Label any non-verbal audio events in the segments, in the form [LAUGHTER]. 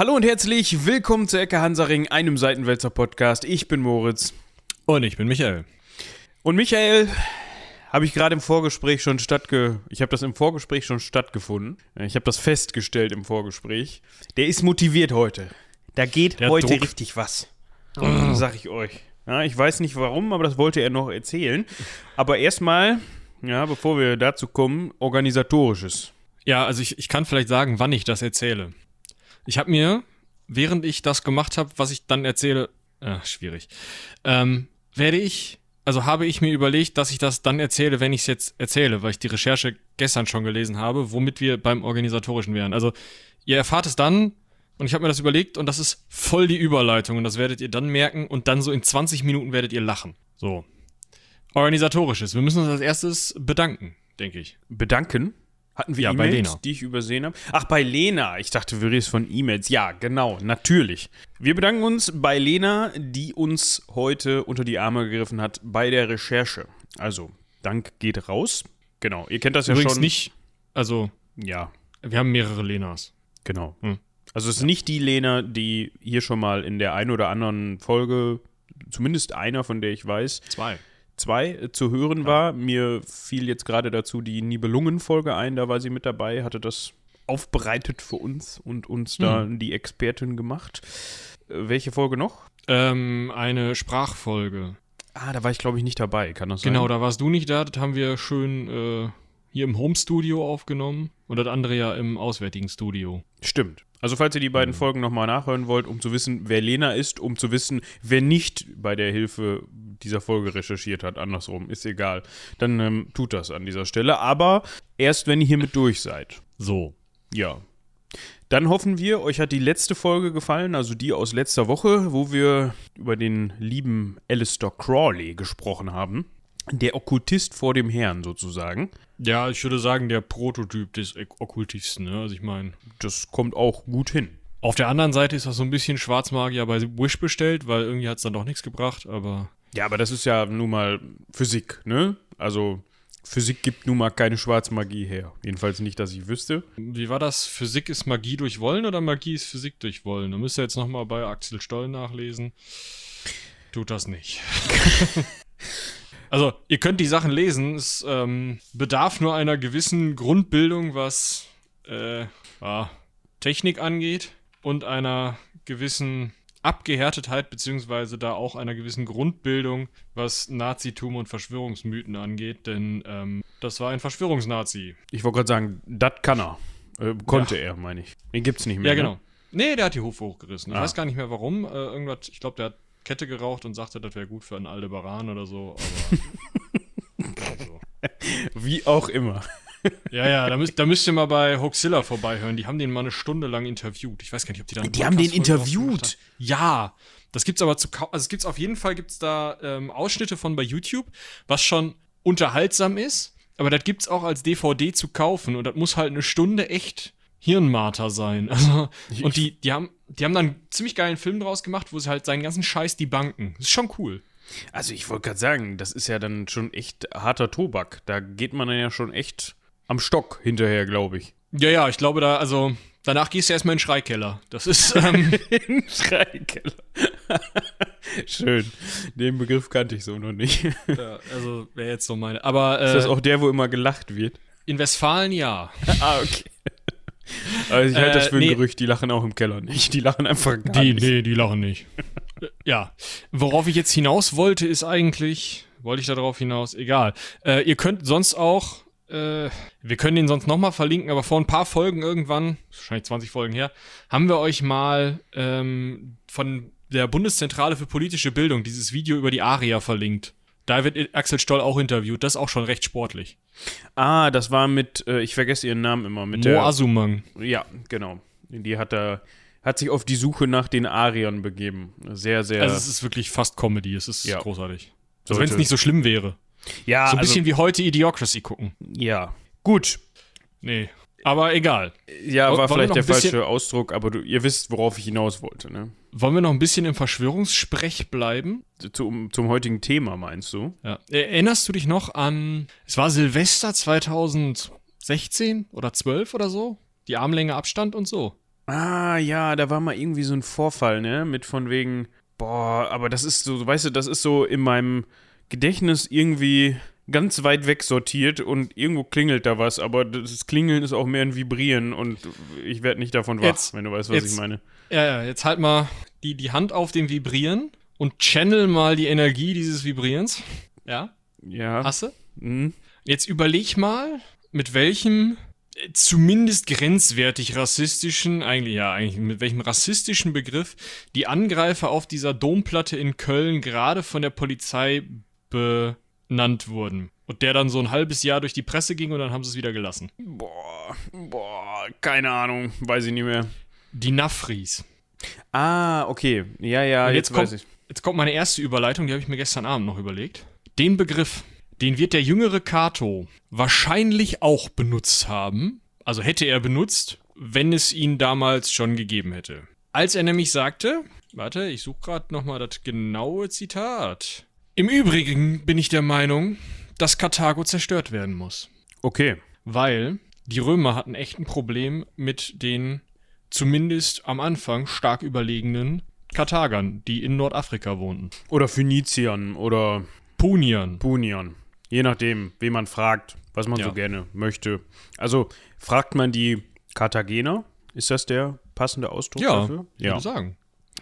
Hallo und herzlich willkommen zu Ecke Hansaring, einem Seitenwälzer Podcast. Ich bin Moritz. Und ich bin Michael. Und Michael habe ich gerade im Vorgespräch schon stattge... Ich habe das im Vorgespräch schon stattgefunden. Ich habe das festgestellt im Vorgespräch. Der ist motiviert heute. Da geht Der heute Druck. richtig was. Sag ich euch. Ja, ich weiß nicht warum, aber das wollte er noch erzählen. Aber erstmal, ja, bevor wir dazu kommen, organisatorisches. Ja, also ich, ich kann vielleicht sagen, wann ich das erzähle. Ich habe mir, während ich das gemacht habe, was ich dann erzähle, äh, schwierig, ähm, werde ich, also habe ich mir überlegt, dass ich das dann erzähle, wenn ich es jetzt erzähle, weil ich die Recherche gestern schon gelesen habe, womit wir beim Organisatorischen wären. Also ihr erfahrt es dann und ich habe mir das überlegt und das ist voll die Überleitung und das werdet ihr dann merken und dann so in 20 Minuten werdet ihr lachen. So. Organisatorisches. Wir müssen uns als erstes bedanken, denke ich. bedanken. Hatten wir Ja, bei E-Mails, Lena. die ich übersehen habe? Ach, bei Lena. Ich dachte, wir reden von E-Mails. Ja, genau, natürlich. Wir bedanken uns bei Lena, die uns heute unter die Arme gegriffen hat bei der Recherche. Also, Dank geht raus. Genau, ihr kennt das ja Übrigens schon. nicht, also Ja, wir haben mehrere Lenas. genau. Hm. Also, es ist nicht die Lena, die hier schon mal in der einen oder anderen Folge, zumindest einer, von der ich weiß, Zwei. Zwei äh, zu hören war. Mir fiel jetzt gerade dazu die Nibelungen-Folge ein, da war sie mit dabei, hatte das aufbereitet für uns und uns da die Expertin gemacht. Äh, welche Folge noch? Ähm, eine Sprachfolge. Ah, da war ich glaube ich nicht dabei, kann das sein? Genau, da warst du nicht da. Das haben wir schön äh, hier im Home-Studio aufgenommen. Und das andere ja im auswärtigen Studio. Stimmt. Also falls ihr die beiden Folgen nochmal nachhören wollt, um zu wissen, wer Lena ist, um zu wissen, wer nicht bei der Hilfe dieser Folge recherchiert hat, andersrum, ist egal, dann ähm, tut das an dieser Stelle. Aber erst, wenn ihr hiermit durch seid. So. Ja. Dann hoffen wir, euch hat die letzte Folge gefallen, also die aus letzter Woche, wo wir über den lieben Alistair Crawley gesprochen haben. Der Okkultist vor dem Herrn sozusagen. Ja, ich würde sagen, der Prototyp des Ok- Okkultisten. Ne? Also ich meine, Das kommt auch gut hin. auf der anderen Seite ist das so ein bisschen Schwarzmagier bei Wish bestellt, weil irgendwie hat es dann doch nichts gebracht. Aber Ja, aber das ist ja nun mal Physik, ne? Also Physik gibt nun mal keine Schwarzmagie her. Jedenfalls nicht, dass ich wüsste. wie war das? Physik ist Magie durch Wollen oder Magie ist Physik durch Wollen? Da müsst ihr jetzt nochmal bei Axel Stoll nachlesen. Tut das nicht. [LAUGHS] also, ihr könnt die Sachen lesen. Es ähm, bedarf nur einer gewissen Grundbildung, was äh, ja, Technik angeht und einer gewissen Abgehärtetheit, beziehungsweise da auch einer gewissen Grundbildung, was Nazitum und Verschwörungsmythen angeht, denn ähm, das war ein Verschwörungsnazi. Ich wollte gerade sagen, das kann er. Äh, konnte er, meine ich. Den gibt's nicht mehr. Ja, ne? genau. Nee, der hat die Hufe hochgerissen. Ich Ah. weiß gar nicht mehr warum. Äh, irgendwas, ich glaube, der hat Kette geraucht und sagte, das wäre gut für einen Aldebaran oder so. Aber. [LAUGHS] also. Wie auch immer. Ja, ja, da müsst, da müsst ihr mal bei Hoaxilla vorbeihören. Die haben den mal eine Stunde lang interviewt. Ich weiß gar nicht, ob die dann. Die haben den interviewt? haben. Ja. Das gibt's aber zu kau- Also es gibt's auf jeden Fall gibt's da ähm, Ausschnitte von bei YouTube, was schon unterhaltsam ist. Aber das gibt's auch als DVD zu kaufen und das muss halt eine Stunde echt Hirnmarter sein. [LAUGHS] Also, und die, die haben, die haben dann einen ziemlich geilen Film draus gemacht, wo sie halt seinen ganzen Scheiß die Banken. Das ist schon cool. Also ich wollte gerade sagen, das ist ja dann schon echt harter Tobak. Da geht man dann ja schon echt am Stock hinterher, glaube ich. Ja, ja, ich glaube da, also danach gehst du erstmal in den Schreikeller. Das ist, [LAUGHS] ähm, Im Schreikeller. [LAUGHS] Schön. Den Begriff kannte ich so noch nicht. Ist [LAUGHS] ja, also wäre jetzt so meine. Aber äh, das auch der, wo immer gelacht wird? in Westfalen ja. Ah, okay. Also ich halte das Äh, für ein nee. Gerücht, die lachen auch im Keller nicht. Die lachen einfach gar nicht. nee, die lachen nicht. ja. Worauf ich jetzt hinaus wollte, ist eigentlich, wollte ich da drauf hinaus? Egal. Äh, ihr könnt sonst auch, äh, wir können den sonst nochmal verlinken, aber vor ein paar Folgen irgendwann, wahrscheinlich 20 Folgen her, haben wir euch mal ähm, von der Bundeszentrale für politische Bildung dieses Video über die ARIA verlinkt. Da wird Axel Stoll auch interviewt. Das ist auch schon recht sportlich. Ah, das war mit, äh, ich vergesse ihren Namen immer, mit Mo der. Asumang. Ja, genau. Die hat da, hat sich auf die Suche nach den Ariern begeben. Sehr, sehr. Also es ist wirklich fast Comedy. Es ist Ja. großartig. Also wenn es nicht so schlimm wäre. Ja, So ein also, bisschen wie heute Idiocracy gucken. Ja. Gut. Nee. Aber egal. Ja, war vielleicht der falsche Ausdruck, aber du, ihr wisst, worauf ich hinaus wollte, ne? Wollen wir noch ein bisschen im Verschwörungssprech bleiben? Zum, zum heutigen Thema, meinst du? Ja. Erinnerst du dich noch an, es war Silvester 2016 oder 12 oder so? Die Armlänge Abstand und so. Ah, ja, da war mal irgendwie so ein Vorfall, ne? Mit von wegen, boah, aber das ist so, weißt du, das ist so in meinem Gedächtnis irgendwie ganz weit weg sortiert und irgendwo klingelt da was, aber das Klingeln ist auch mehr ein Vibrieren und ich werde nicht davon wach, Jetzt- wenn du weißt, was jetzt- ich meine. Ja, ja, jetzt halt mal die, die Hand auf dem Vibrieren und channel mal die Energie dieses Vibrierens. Ja, Ja. hast du? Mhm. Jetzt überleg mal, mit welchem äh, zumindest grenzwertig rassistischen, eigentlich ja, eigentlich mit welchem rassistischen Begriff die Angreifer auf dieser Domplatte in Köln gerade von der Polizei benannt wurden. Und der dann so ein halbes Jahr durch die Presse ging und dann haben sie es wieder gelassen. Boah, boah, keine Ahnung, weiß ich nicht mehr. Die Nafris. Ah, okay. Ja, ja, Und jetzt, jetzt, kommt, weiß ich. jetzt kommt meine erste Überleitung, die habe ich mir gestern Abend noch überlegt. Den Begriff, den wird der jüngere Kato wahrscheinlich auch benutzt haben. Also hätte er benutzt, wenn es ihn damals schon gegeben hätte. Als er nämlich sagte, warte, ich suche gerade nochmal das genaue Zitat. Im Übrigen bin ich der Meinung, dass Karthago zerstört werden muss. Okay. Weil die Römer hatten echt ein Problem mit den zumindest am Anfang stark überlegenen Karthagern, die in Nordafrika wohnten. Oder Phöniziern oder Puniern. Puniern. Je nachdem, wen man fragt, was man Ja. so gerne möchte. Also, fragt man die Karthagener? Ist das der passende Ausdruck Ja, dafür? ich würde sagen.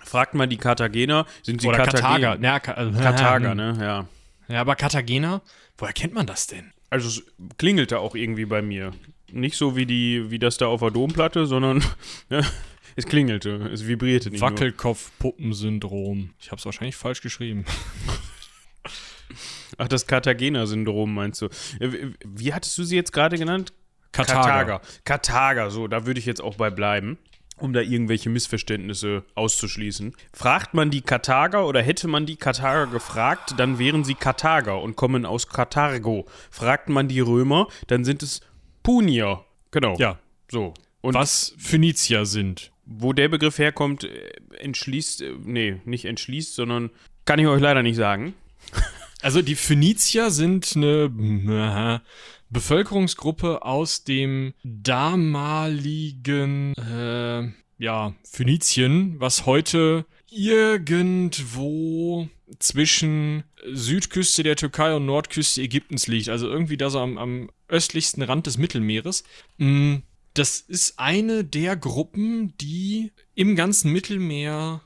Fragt man die Karthagener, sind sie Oder? Karthager. Ja, Ka also, Karthager, ne? Ja. Ja, aber Karthagener, woher kennt man das denn? Also es klingelte auch irgendwie bei mir. Nicht so wie die, wie das da auf der Domplatte, sondern [LAUGHS] ja, es klingelte, es vibrierte nicht. Wackelkopf-Puppensyndrom. Ich habe es wahrscheinlich falsch geschrieben. [LAUGHS] Ach, das Cartagena-Syndrom meinst du? Äh, wie- Wie hattest du sie jetzt gerade genannt? Karthager. Karthager, so, da würde ich jetzt auch bei bleiben, um da irgendwelche Missverständnisse auszuschließen. Fragt man die Karthager oder hätte man die Karthager gefragt, dann wären sie Karthager und kommen aus Karthago. Fragt man die Römer, dann sind es Punier. Genau. Ja. So. Und Was Phönizier sind. wo der Begriff herkommt, äh, entschließt, äh, nee, nicht entschließt, sondern kann ich euch leider nicht sagen. Also die Phönizier sind eine [LAUGHS] Bevölkerungsgruppe aus dem damaligen äh, ja, Phönizien, was heute irgendwo zwischen Südküste der Türkei und Nordküste Ägyptens liegt. Also irgendwie da so am, am östlichsten Rand des Mittelmeeres. Mm, Das ist eine der Gruppen, die im ganzen Mittelmeer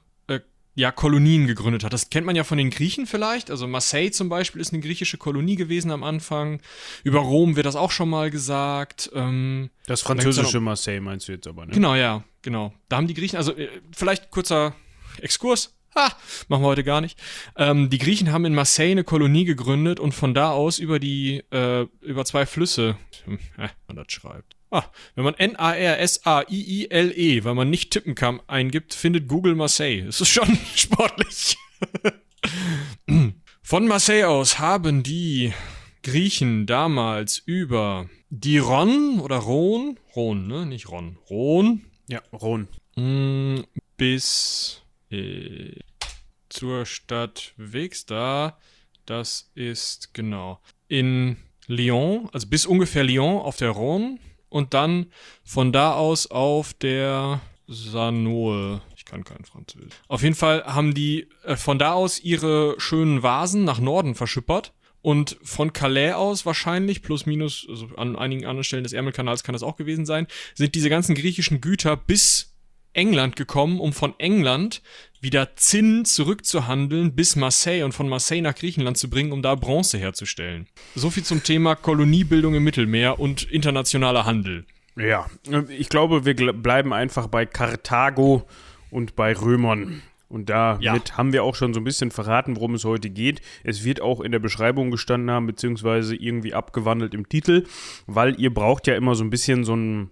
ja, Kolonien gegründet hat. Das kennt man ja von den Griechen vielleicht. Also Marseille zum Beispiel ist eine griechische Kolonie gewesen am Anfang. Über Rom wird das auch schon mal gesagt. Ähm, Das französische noch- Marseille meinst du jetzt aber, ne? Genau, ja, genau. Da haben die Griechen, also äh, vielleicht kurzer Exkurs. Ha, machen wir heute gar nicht. Ähm, die Griechen haben in Marseille eine Kolonie gegründet und von da aus über die, äh, über zwei Flüsse, hm, äh, man das schreibt. Ah, wenn man N-A-R-S-A-I-I-L-E, weil man nicht tippen kann, eingibt, findet Google Marseille. Das ist schon [LAUGHS] sportlich. [CLEARS THROAT] Von Marseille aus haben die Griechen damals über die Ron oder Rhone, Rhone, ne, nicht Ron, Rhone, Ja, Rhone. Mm, bis äh, zur Stadt Wexda. Das ist genau in Lyon, also bis ungefähr Lyon auf der Rhone und dann von da aus auf der Sanoe. Ich kann kein Französisch. Auf jeden Fall haben die äh, von da aus ihre schönen Vasen nach Norden verschippert. Und von Calais aus wahrscheinlich, plus minus, also an einigen anderen Stellen des Ärmelkanals kann das auch gewesen sein, sind diese ganzen griechischen Güter bis England gekommen, um von England wieder Zinn zurückzuhandeln bis Marseille und von Marseille nach Griechenland zu bringen, um da Bronze herzustellen. So viel zum Thema Koloniebildung im Mittelmeer und internationaler Handel. Ja, ich glaube, wir bleiben einfach bei Karthago und bei Römern. Und damit Ja. haben wir auch schon so ein bisschen verraten, worum es heute geht. Es wird auch in der Beschreibung gestanden haben, beziehungsweise irgendwie abgewandelt im Titel, weil ihr braucht ja immer so ein bisschen so einen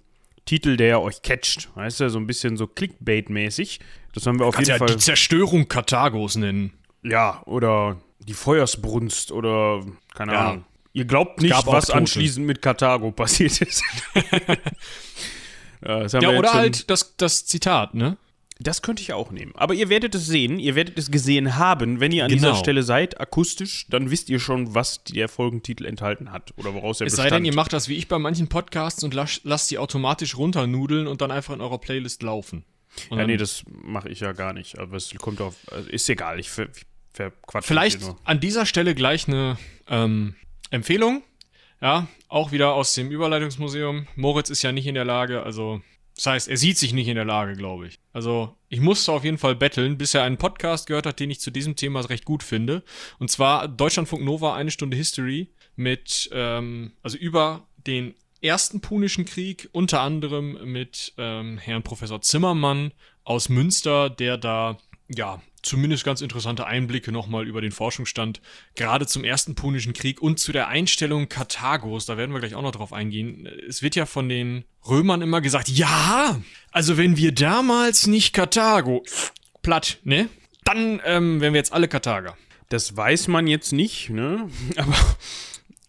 Titel, der euch catcht. Weißt du, so ein bisschen so Clickbait-mäßig. Das haben wir auf Kannst jeden ja Fall. die Zerstörung Karthagos nennen. Ja, oder die Feuersbrunst oder keine Ja. Ahnung. Ihr glaubt nicht, was Tote. anschließend mit Karthago passiert ist. [LAUGHS] ja, Ja, oder halt das, das Zitat, ne? Das könnte ich auch nehmen. Aber ihr werdet es sehen, ihr werdet es gesehen haben. Wenn ihr an Genau. dieser Stelle seid, akustisch, dann wisst ihr schon, was der Folgentitel enthalten hat oder woraus er Es bestand. sei denn, ihr macht das wie ich bei manchen Podcasts und lasst, lasst die automatisch runternudeln und dann einfach in eurer Playlist laufen. Und ja, nee, das mache ich ja gar nicht. Aber es kommt auf. also Ist egal, ich ver, ich verquatsche Vielleicht an dieser Stelle gleich eine ähm, Empfehlung. Ja, auch wieder aus dem Überleitungsmuseum. Moritz ist ja nicht in der Lage, also das heißt, er sieht sich nicht in der Lage, glaube ich. Also ich musste auf jeden Fall betteln, bis er einen Podcast gehört hat, den ich zu diesem Thema recht gut finde. Und zwar Deutschlandfunk Nova, eine Stunde History mit, ähm, also über den ersten Punischen Krieg, unter anderem mit ähm, Herrn Professor Zimmermann aus Münster, der da, ja, zumindest ganz interessante Einblicke nochmal über den Forschungsstand, gerade zum ersten Punischen Krieg und zu der Einstellung Karthagos, da werden wir gleich auch noch drauf eingehen. Es wird ja von den Römern immer gesagt, ja, also wenn wir damals nicht Karthago platt, ne? Dann ähm, wären wir jetzt alle Karthager. Das weiß man jetzt nicht, ne? [LAUGHS] Aber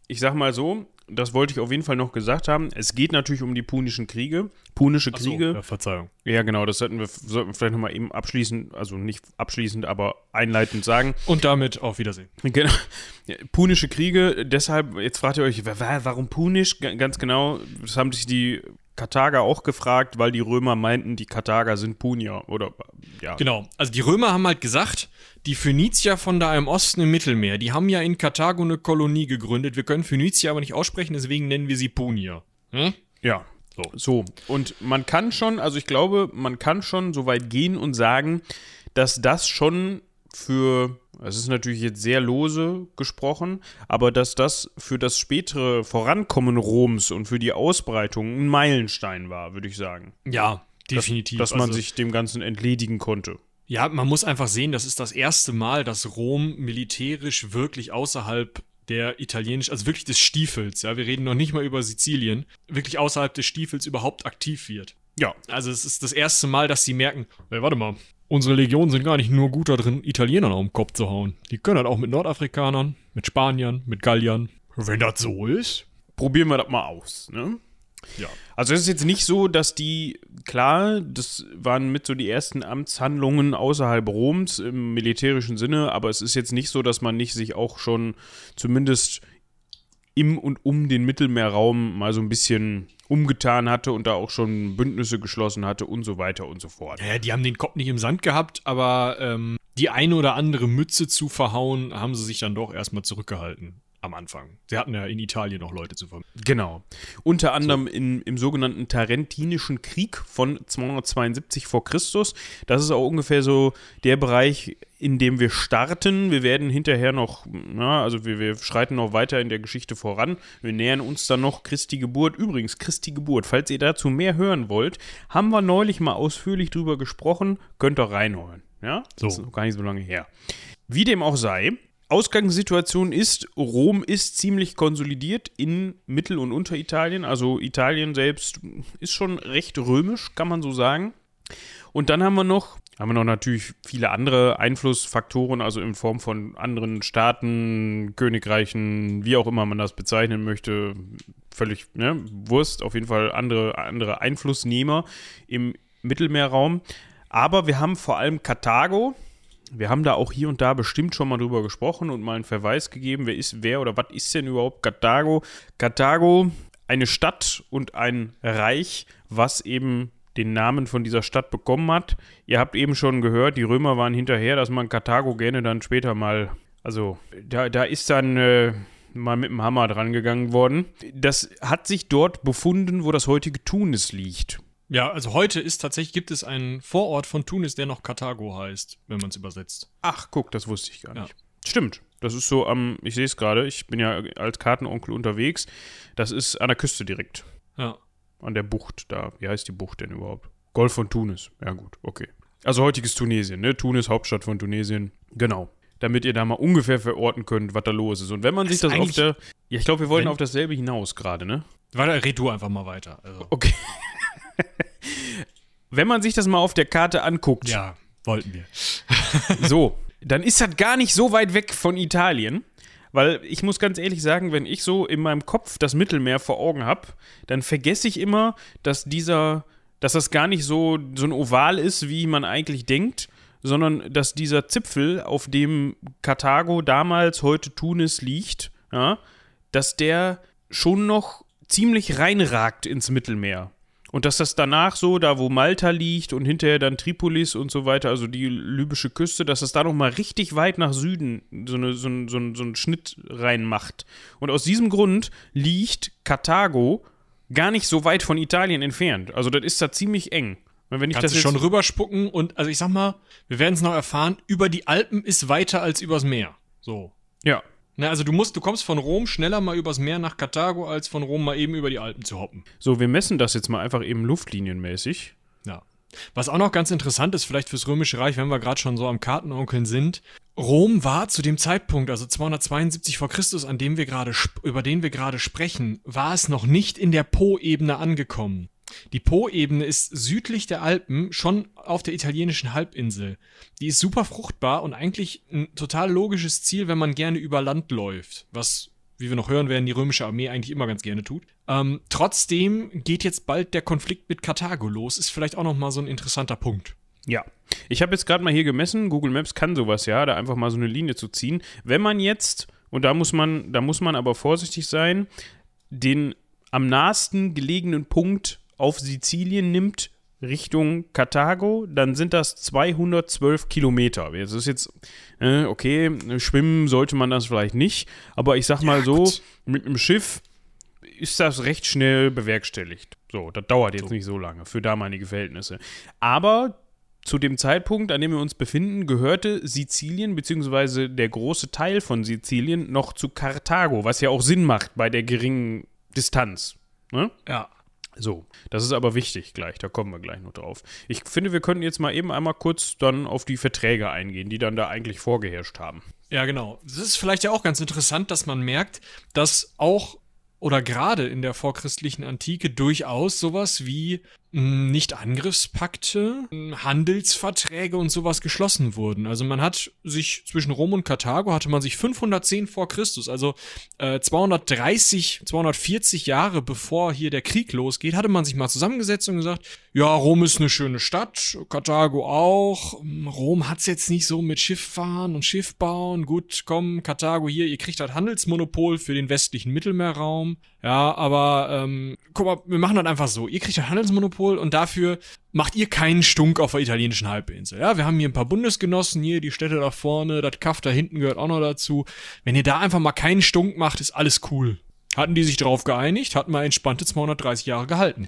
ich sag mal so, das wollte ich auf jeden Fall noch gesagt haben. Es geht natürlich um die Punischen Kriege. Punische Kriege. ja, Verzeihung. Ja, genau, das sollten wir, sollten wir vielleicht nochmal eben abschließend, also nicht abschließend, aber einleitend sagen. Und damit auf Wiedersehen. Genau. Punische Kriege, deshalb, jetzt fragt ihr euch, wa- wa- warum Punisch? Ganz genau, das haben sich die Karthager auch gefragt, weil die Römer meinten, die Karthager sind Punier. Oder, ja. Genau. Also die Römer haben halt gesagt, die Phönizier von da im Osten im Mittelmeer, die haben ja in Karthago eine Kolonie gegründet. Wir können Phönizier aber nicht aussprechen, deswegen nennen wir sie Punier. Hm? Ja. So. so. Und man kann schon, also ich glaube, man kann schon so weit gehen und sagen, dass das schon für, es ist natürlich jetzt sehr lose gesprochen, aber dass das für das spätere Vorankommen Roms und für die Ausbreitung ein Meilenstein war, würde ich sagen. Ja, definitiv. Dass man Also- sich dem Ganzen entledigen konnte. Ja, man muss einfach sehen, das ist das erste Mal, dass Rom militärisch wirklich außerhalb der italienisch, also wirklich des Stiefels, ja, wir reden noch nicht mal über Sizilien, wirklich außerhalb des Stiefels überhaupt aktiv wird. Ja. Also es ist das erste Mal, dass sie merken, hey, warte mal, unsere Legionen sind gar nicht nur gut da drin, Italienern auf den Kopf zu hauen. Die können halt auch mit Nordafrikanern, mit Spaniern, mit Galliern. Wenn das so ist. Probieren wir das mal aus, ne? Ja. Also es ist jetzt nicht so, dass die, klar, das waren mit so die ersten Amtshandlungen außerhalb Roms im militärischen Sinne, aber es ist jetzt nicht so, dass man nicht sich auch schon zumindest im und um den Mittelmeerraum mal so ein bisschen umgetan hatte und da auch schon Bündnisse geschlossen hatte und so weiter und so fort. Ja, die haben den Kopf nicht im Sand gehabt, aber ähm, die eine oder andere Mütze zu verhauen, haben sie sich dann doch erstmal zurückgehalten am Anfang. Sie hatten ja in Italien noch Leute zu verhauen. Genau. Unter anderem in, im sogenannten Tarentinischen Krieg von 272 vor Christus. Das ist auch ungefähr so der Bereich, in dem wir starten. Wir werden hinterher noch, na, also wir, wir schreiten noch weiter in der Geschichte voran. Wir nähern uns dann noch Christi Geburt. Übrigens, Christi Geburt, falls ihr dazu mehr hören wollt, haben wir neulich mal ausführlich drüber gesprochen. Könnt ihr reinholen. Ja? So. Das ist noch gar nicht so lange her. Wie dem auch sei, Ausgangssituation ist, Rom ist ziemlich konsolidiert in Mittel- und Unteritalien. Also Italien selbst ist schon recht römisch, kann man so sagen. Und dann haben wir noch, haben wir noch natürlich viele andere Einflussfaktoren, also in Form von anderen Staaten, Königreichen, wie auch immer man das bezeichnen möchte. Völlig, ne, Wurst, auf jeden Fall andere, andere Einflussnehmer im Mittelmeerraum. Aber wir haben vor allem Karthago, wir haben da auch hier und da bestimmt schon mal drüber gesprochen und mal einen Verweis gegeben, wer ist wer oder was ist denn überhaupt Karthago? Karthago, eine Stadt und ein Reich, was eben den Namen von dieser Stadt bekommen hat. Ihr habt eben schon gehört, die Römer waren hinterher, dass man Karthago gerne dann später mal, also da, da ist dann äh, mal mit dem Hammer dran gegangen worden. Das hat sich dort befunden, wo das heutige Tunis liegt. Ja, also heute ist tatsächlich, gibt es einen Vorort von Tunis, der noch Karthago heißt, wenn man es übersetzt. Ach, guck, das wusste ich gar Ja. nicht. Stimmt. Das ist so am, ich sehe es gerade, ich bin ja als Kartenonkel unterwegs. Das ist an der Küste direkt. Ja. An der Bucht da. Wie heißt die Bucht denn überhaupt? Golf von Tunis. Ja, gut, okay. Also heutiges Tunesien, ne? Tunis, Hauptstadt von Tunesien. Genau. Damit ihr da mal ungefähr verorten könnt, was da los ist. Und wenn man sich Das das ist auf der. Ja, ich glaube, wir wollten auf dasselbe hinaus gerade, ne? Warte, red du einfach mal weiter. Also, Okay. [LAUGHS] wenn man sich das mal auf der Karte anguckt, ja, wollten wir. So, dann ist das gar nicht so weit weg von Italien. Weil ich muss ganz ehrlich sagen, wenn ich so in meinem Kopf das Mittelmeer vor Augen habe, dann vergesse ich immer, dass dieser dass das gar nicht so, so ein Oval ist, wie man eigentlich denkt, sondern dass dieser Zipfel, auf dem Karthago damals, heute Tunis liegt, ja, dass der schon noch ziemlich reinragt ins Mittelmeer. Und dass das danach so, da wo Malta liegt und hinterher dann Tripolis und so weiter, also die libysche Küste, dass das da nochmal richtig weit nach Süden so, eine, so, ein, so, ein, so einen Schnitt reinmacht. Und aus diesem Grund liegt Karthago gar nicht so weit von Italien entfernt. Also das ist da ziemlich eng. Wenn ich Kannst das schon rüberspucken und, also ich sag mal, wir werden es noch erfahren, über die Alpen ist weiter als übers Meer. So. Ja. Na, also du musst, du kommst von Rom schneller mal übers Meer nach Karthago, als von Rom mal eben über die Alpen zu hoppen. So, wir messen das jetzt mal einfach eben luftlinienmäßig. Ja. Was auch noch ganz interessant ist, vielleicht fürs Römische Reich, wenn wir gerade schon so am Kartenonkeln sind, Rom war zu dem Zeitpunkt, also 272 vor Christus, an dem wir gerade, über den wir gerade sprechen, war es noch nicht in der Po-Ebene angekommen. Die Po-Ebene ist südlich der Alpen, schon auf der italienischen Halbinsel. Die ist super fruchtbar und eigentlich ein total logisches Ziel, wenn man gerne über Land läuft, was, wie wir noch hören werden, die römische Armee eigentlich immer ganz gerne tut. Ähm, trotzdem geht jetzt bald der Konflikt mit Karthago los, ist vielleicht auch nochmal so ein interessanter Punkt. Ja, ich habe jetzt gerade mal hier gemessen, Google Maps kann sowas ja, da einfach mal so eine Linie zu ziehen. Wenn man jetzt, und da muss man, da muss man aber vorsichtig sein, den am nahesten gelegenen Punkt auf Sizilien nimmt, Richtung Karthago, dann sind das 212 Kilometer. Das ist jetzt, äh, okay, schwimmen sollte man das vielleicht nicht, aber ich sag mal ja, so, gut. mit einem Schiff ist das recht schnell bewerkstelligt. So, das dauert jetzt so. nicht so lange für damalige Verhältnisse. Aber zu dem Zeitpunkt, an dem wir uns befinden, gehörte Sizilien, beziehungsweise der große Teil von Sizilien, noch zu Karthago, was ja auch Sinn macht bei der geringen Distanz. Ne? Ja. So, das ist aber wichtig gleich, da kommen wir gleich noch drauf. Ich finde, wir könnten jetzt mal eben einmal kurz dann auf die Verträge eingehen, die dann da eigentlich vorgeherrscht haben. Ja, genau. Das ist vielleicht ja auch ganz interessant, dass man merkt, dass auch oder gerade in der vorchristlichen Antike durchaus sowas wie nicht-Angriffspakte, Handelsverträge und sowas geschlossen wurden. Also man hat sich zwischen Rom und Karthago hatte man sich 510 vor Christus, also äh, 230, 240 Jahre bevor hier der Krieg losgeht, hatte man sich mal zusammengesetzt und gesagt, ja, Rom ist eine schöne Stadt, Karthago auch. Rom hat's jetzt nicht so mit Schifffahren und Schiff bauen. Gut, komm, Karthago hier, ihr kriegt halt Handelsmonopol für den westlichen Mittelmeerraum. Ja, aber ähm, guck mal, wir machen das einfach so. Ihr kriegt das Handelsmonopol und dafür macht ihr keinen Stunk auf der italienischen Halbinsel. Ja, wir haben hier ein paar Bundesgenossen, hier die Städte da vorne, das Kaff da hinten gehört auch noch dazu. Wenn ihr da einfach mal keinen Stunk macht, ist alles cool. Hatten die sich darauf geeinigt, hatten mal entspannte 230 Jahre gehalten.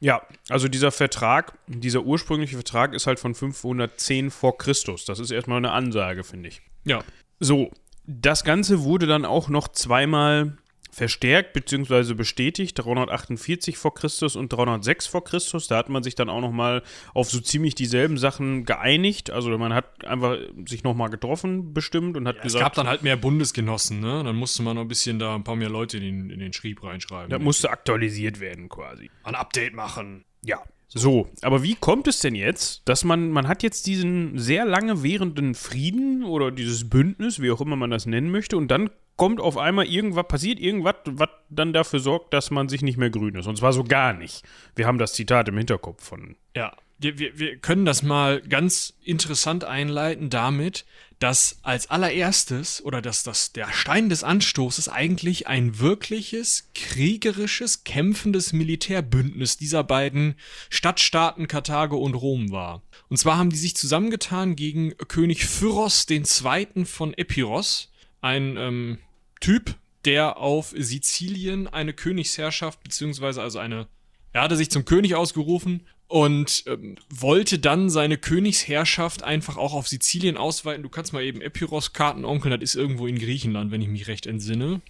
Ja, also dieser Vertrag, dieser ursprüngliche Vertrag ist halt von 510 vor Christus. Das ist erstmal eine Ansage, finde ich. Ja. So, das Ganze wurde dann auch noch zweimal verstärkt bzw. bestätigt, 348 vor Christus und 306 vor Christus. Da hat man sich dann auch nochmal auf so ziemlich dieselben Sachen geeinigt. Also man hat einfach sich nochmal getroffen, bestimmt, und hat ja, gesagt. Es gab dann halt mehr Bundesgenossen, ne? Dann musste man noch ein bisschen da ein paar mehr Leute in den, in den Schrieb reinschreiben. Da musste aktualisiert werden quasi. Ein Update machen. Ja. So, aber wie kommt es denn jetzt, dass man, man hat jetzt diesen sehr lange währenden Frieden oder dieses Bündnis, wie auch immer man das nennen möchte, und dann kommt auf einmal irgendwas, passiert irgendwas, was dann dafür sorgt, dass man sich nicht mehr grün ist. Und zwar so gar nicht. Wir haben das Zitat im Hinterkopf von. Ja, wir, wir können das mal ganz interessant einleiten damit, dass als allererstes oder dass das der Stein des Anstoßes eigentlich ein wirkliches kriegerisches, kämpfendes Militärbündnis dieser beiden Stadtstaaten Karthago und Rom war. Und zwar haben die sich zusammengetan gegen König Phyros II. von Epiros, ein ähm, Typ, der auf Sizilien eine Königsherrschaft, beziehungsweise also eine, er hatte sich zum König ausgerufen und ähm, wollte dann seine Königsherrschaft einfach auch auf Sizilien ausweiten. Du kannst mal eben Epiros-Karten onkeln, das ist irgendwo in Griechenland, wenn ich mich recht entsinne.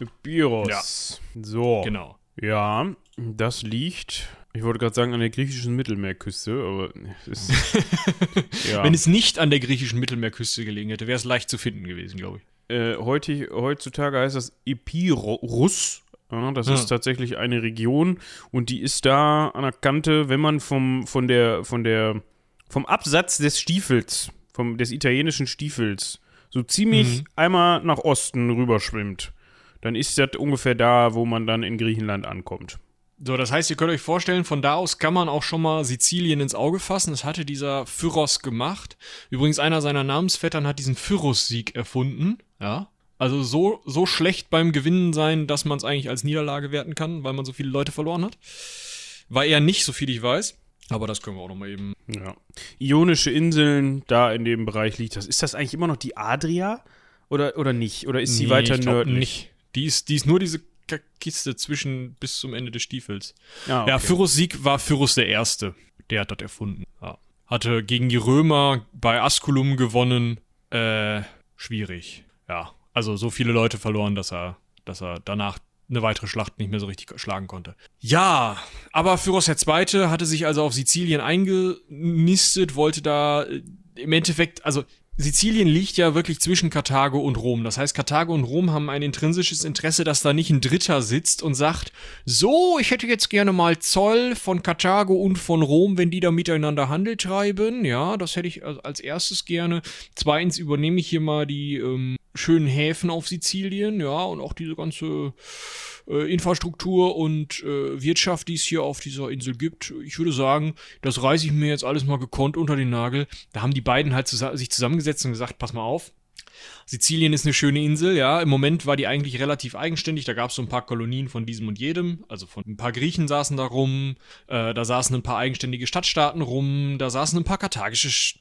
Epiros. Ja. So. Genau. Ja, das liegt, ich wollte gerade sagen, an der griechischen Mittelmeerküste, aber es, [LAUGHS] ja. Wenn es nicht an der griechischen Mittelmeerküste gelegen hätte, wäre es leicht zu finden gewesen, glaube ich. Äh, heutig, heutzutage heißt das Epirus. Ja, das ja. ist tatsächlich eine Region und die ist da an der Kante, wenn man vom, von der, von der, vom Absatz des Stiefels, vom, des italienischen Stiefels, so ziemlich mhm. einmal nach Osten rüberschwimmt, dann ist das ungefähr da, wo man dann in Griechenland ankommt. So, das heißt, ihr könnt euch vorstellen, von da aus kann man auch schon mal Sizilien ins Auge fassen. Das hatte dieser Pyrrhos gemacht. Übrigens, einer seiner Namensvettern hat diesen Pyrrhos-Sieg erfunden. Ja. Also so, so schlecht beim Gewinnen sein, dass man es eigentlich als Niederlage werten kann, weil man so viele Leute verloren hat. War eher nicht, so viel ich weiß. Aber das können wir auch nochmal eben. Ja. Ionische Inseln, da in dem Bereich liegt das. Ist das eigentlich immer noch die Adria? Oder, oder nicht? Oder ist sie Nee, weiter ich nördlich? Nicht. Die ist, die ist nur diese Kiste zwischen bis zum Ende des Stiefels. Ah, Ja, okay. Pyrrhus Sieg war Pyrrhus der Erste. Der hat das erfunden. Ja. Hatte gegen die Römer bei Asculum gewonnen. Äh, schwierig. Ja. Also so viele Leute verloren, dass er, dass er danach eine weitere Schlacht nicht mehr so richtig schlagen konnte. Ja, aber Pyrrhus II. hatte sich also auf Sizilien eingenistet, wollte da äh, im Endeffekt, also Sizilien liegt ja wirklich zwischen Karthago und Rom. Das heißt, Karthago und Rom haben ein intrinsisches Interesse, dass da nicht ein Dritter sitzt und sagt, so, ich hätte jetzt gerne mal Zoll von Karthago und von Rom, wenn die da miteinander Handel treiben. Ja, das hätte ich als- als erstes gerne. Zweitens übernehme ich hier mal die ähm, schönen Häfen auf Sizilien, ja, und auch diese ganze äh, Infrastruktur und äh, Wirtschaft, die es hier auf dieser Insel gibt. Ich würde sagen, das reiße ich mir jetzt alles mal gekonnt unter den Nagel. Da haben die beiden halt zusa sich zusammengesetzt und gesagt, pass mal auf. Sizilien ist eine schöne Insel, ja. Im Moment war die eigentlich relativ eigenständig. Da gab es so ein paar Kolonien von diesem und jedem. Also von ein paar Griechen saßen da rum. Äh, da saßen ein paar eigenständige Stadtstaaten rum. Da saßen ein paar karthagische Sch-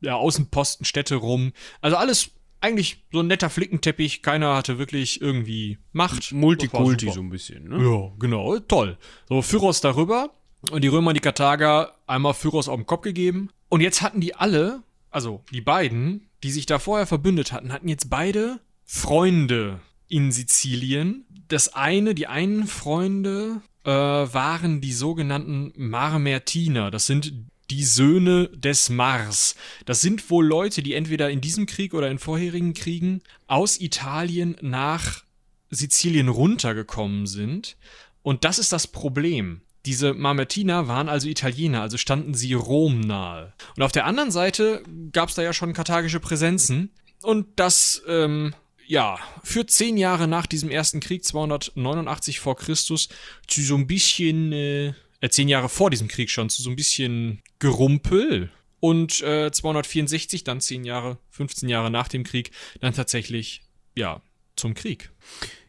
ja, Außenpostenstädte rum. Also alles eigentlich so ein netter Flickenteppich. Keiner hatte wirklich irgendwie Macht. Multikulti so ein bisschen, ne? Ja, genau, toll. So, Pyrrhos darüber und die Römer, die Karthager, einmal Pyrrhos auf den Kopf gegeben. Und jetzt hatten die alle, also die beiden, die sich da vorher verbündet hatten, hatten jetzt beide Freunde in Sizilien. Das eine, die einen Freunde äh, waren die sogenannten Marmertiner. Das sind die Söhne des Mars. Das sind wohl Leute, die entweder in diesem Krieg oder in vorherigen Kriegen aus Italien nach Sizilien runtergekommen sind. Und das ist das Problem. Diese Mamertiner waren also Italiener, also standen sie Rom nahe. Und auf der anderen Seite gab es da ja schon karthagische Präsenzen. Und das, ähm, ja, führt zehn Jahre nach diesem ersten Krieg, 289 vor Christus, zu so ein bisschen, äh, zehn Jahre vor diesem Krieg schon, zu so ein bisschen Gerumpel. Und äh, 264, dann zehn Jahre, 15 Jahre nach dem Krieg, dann tatsächlich, ja, zum Krieg.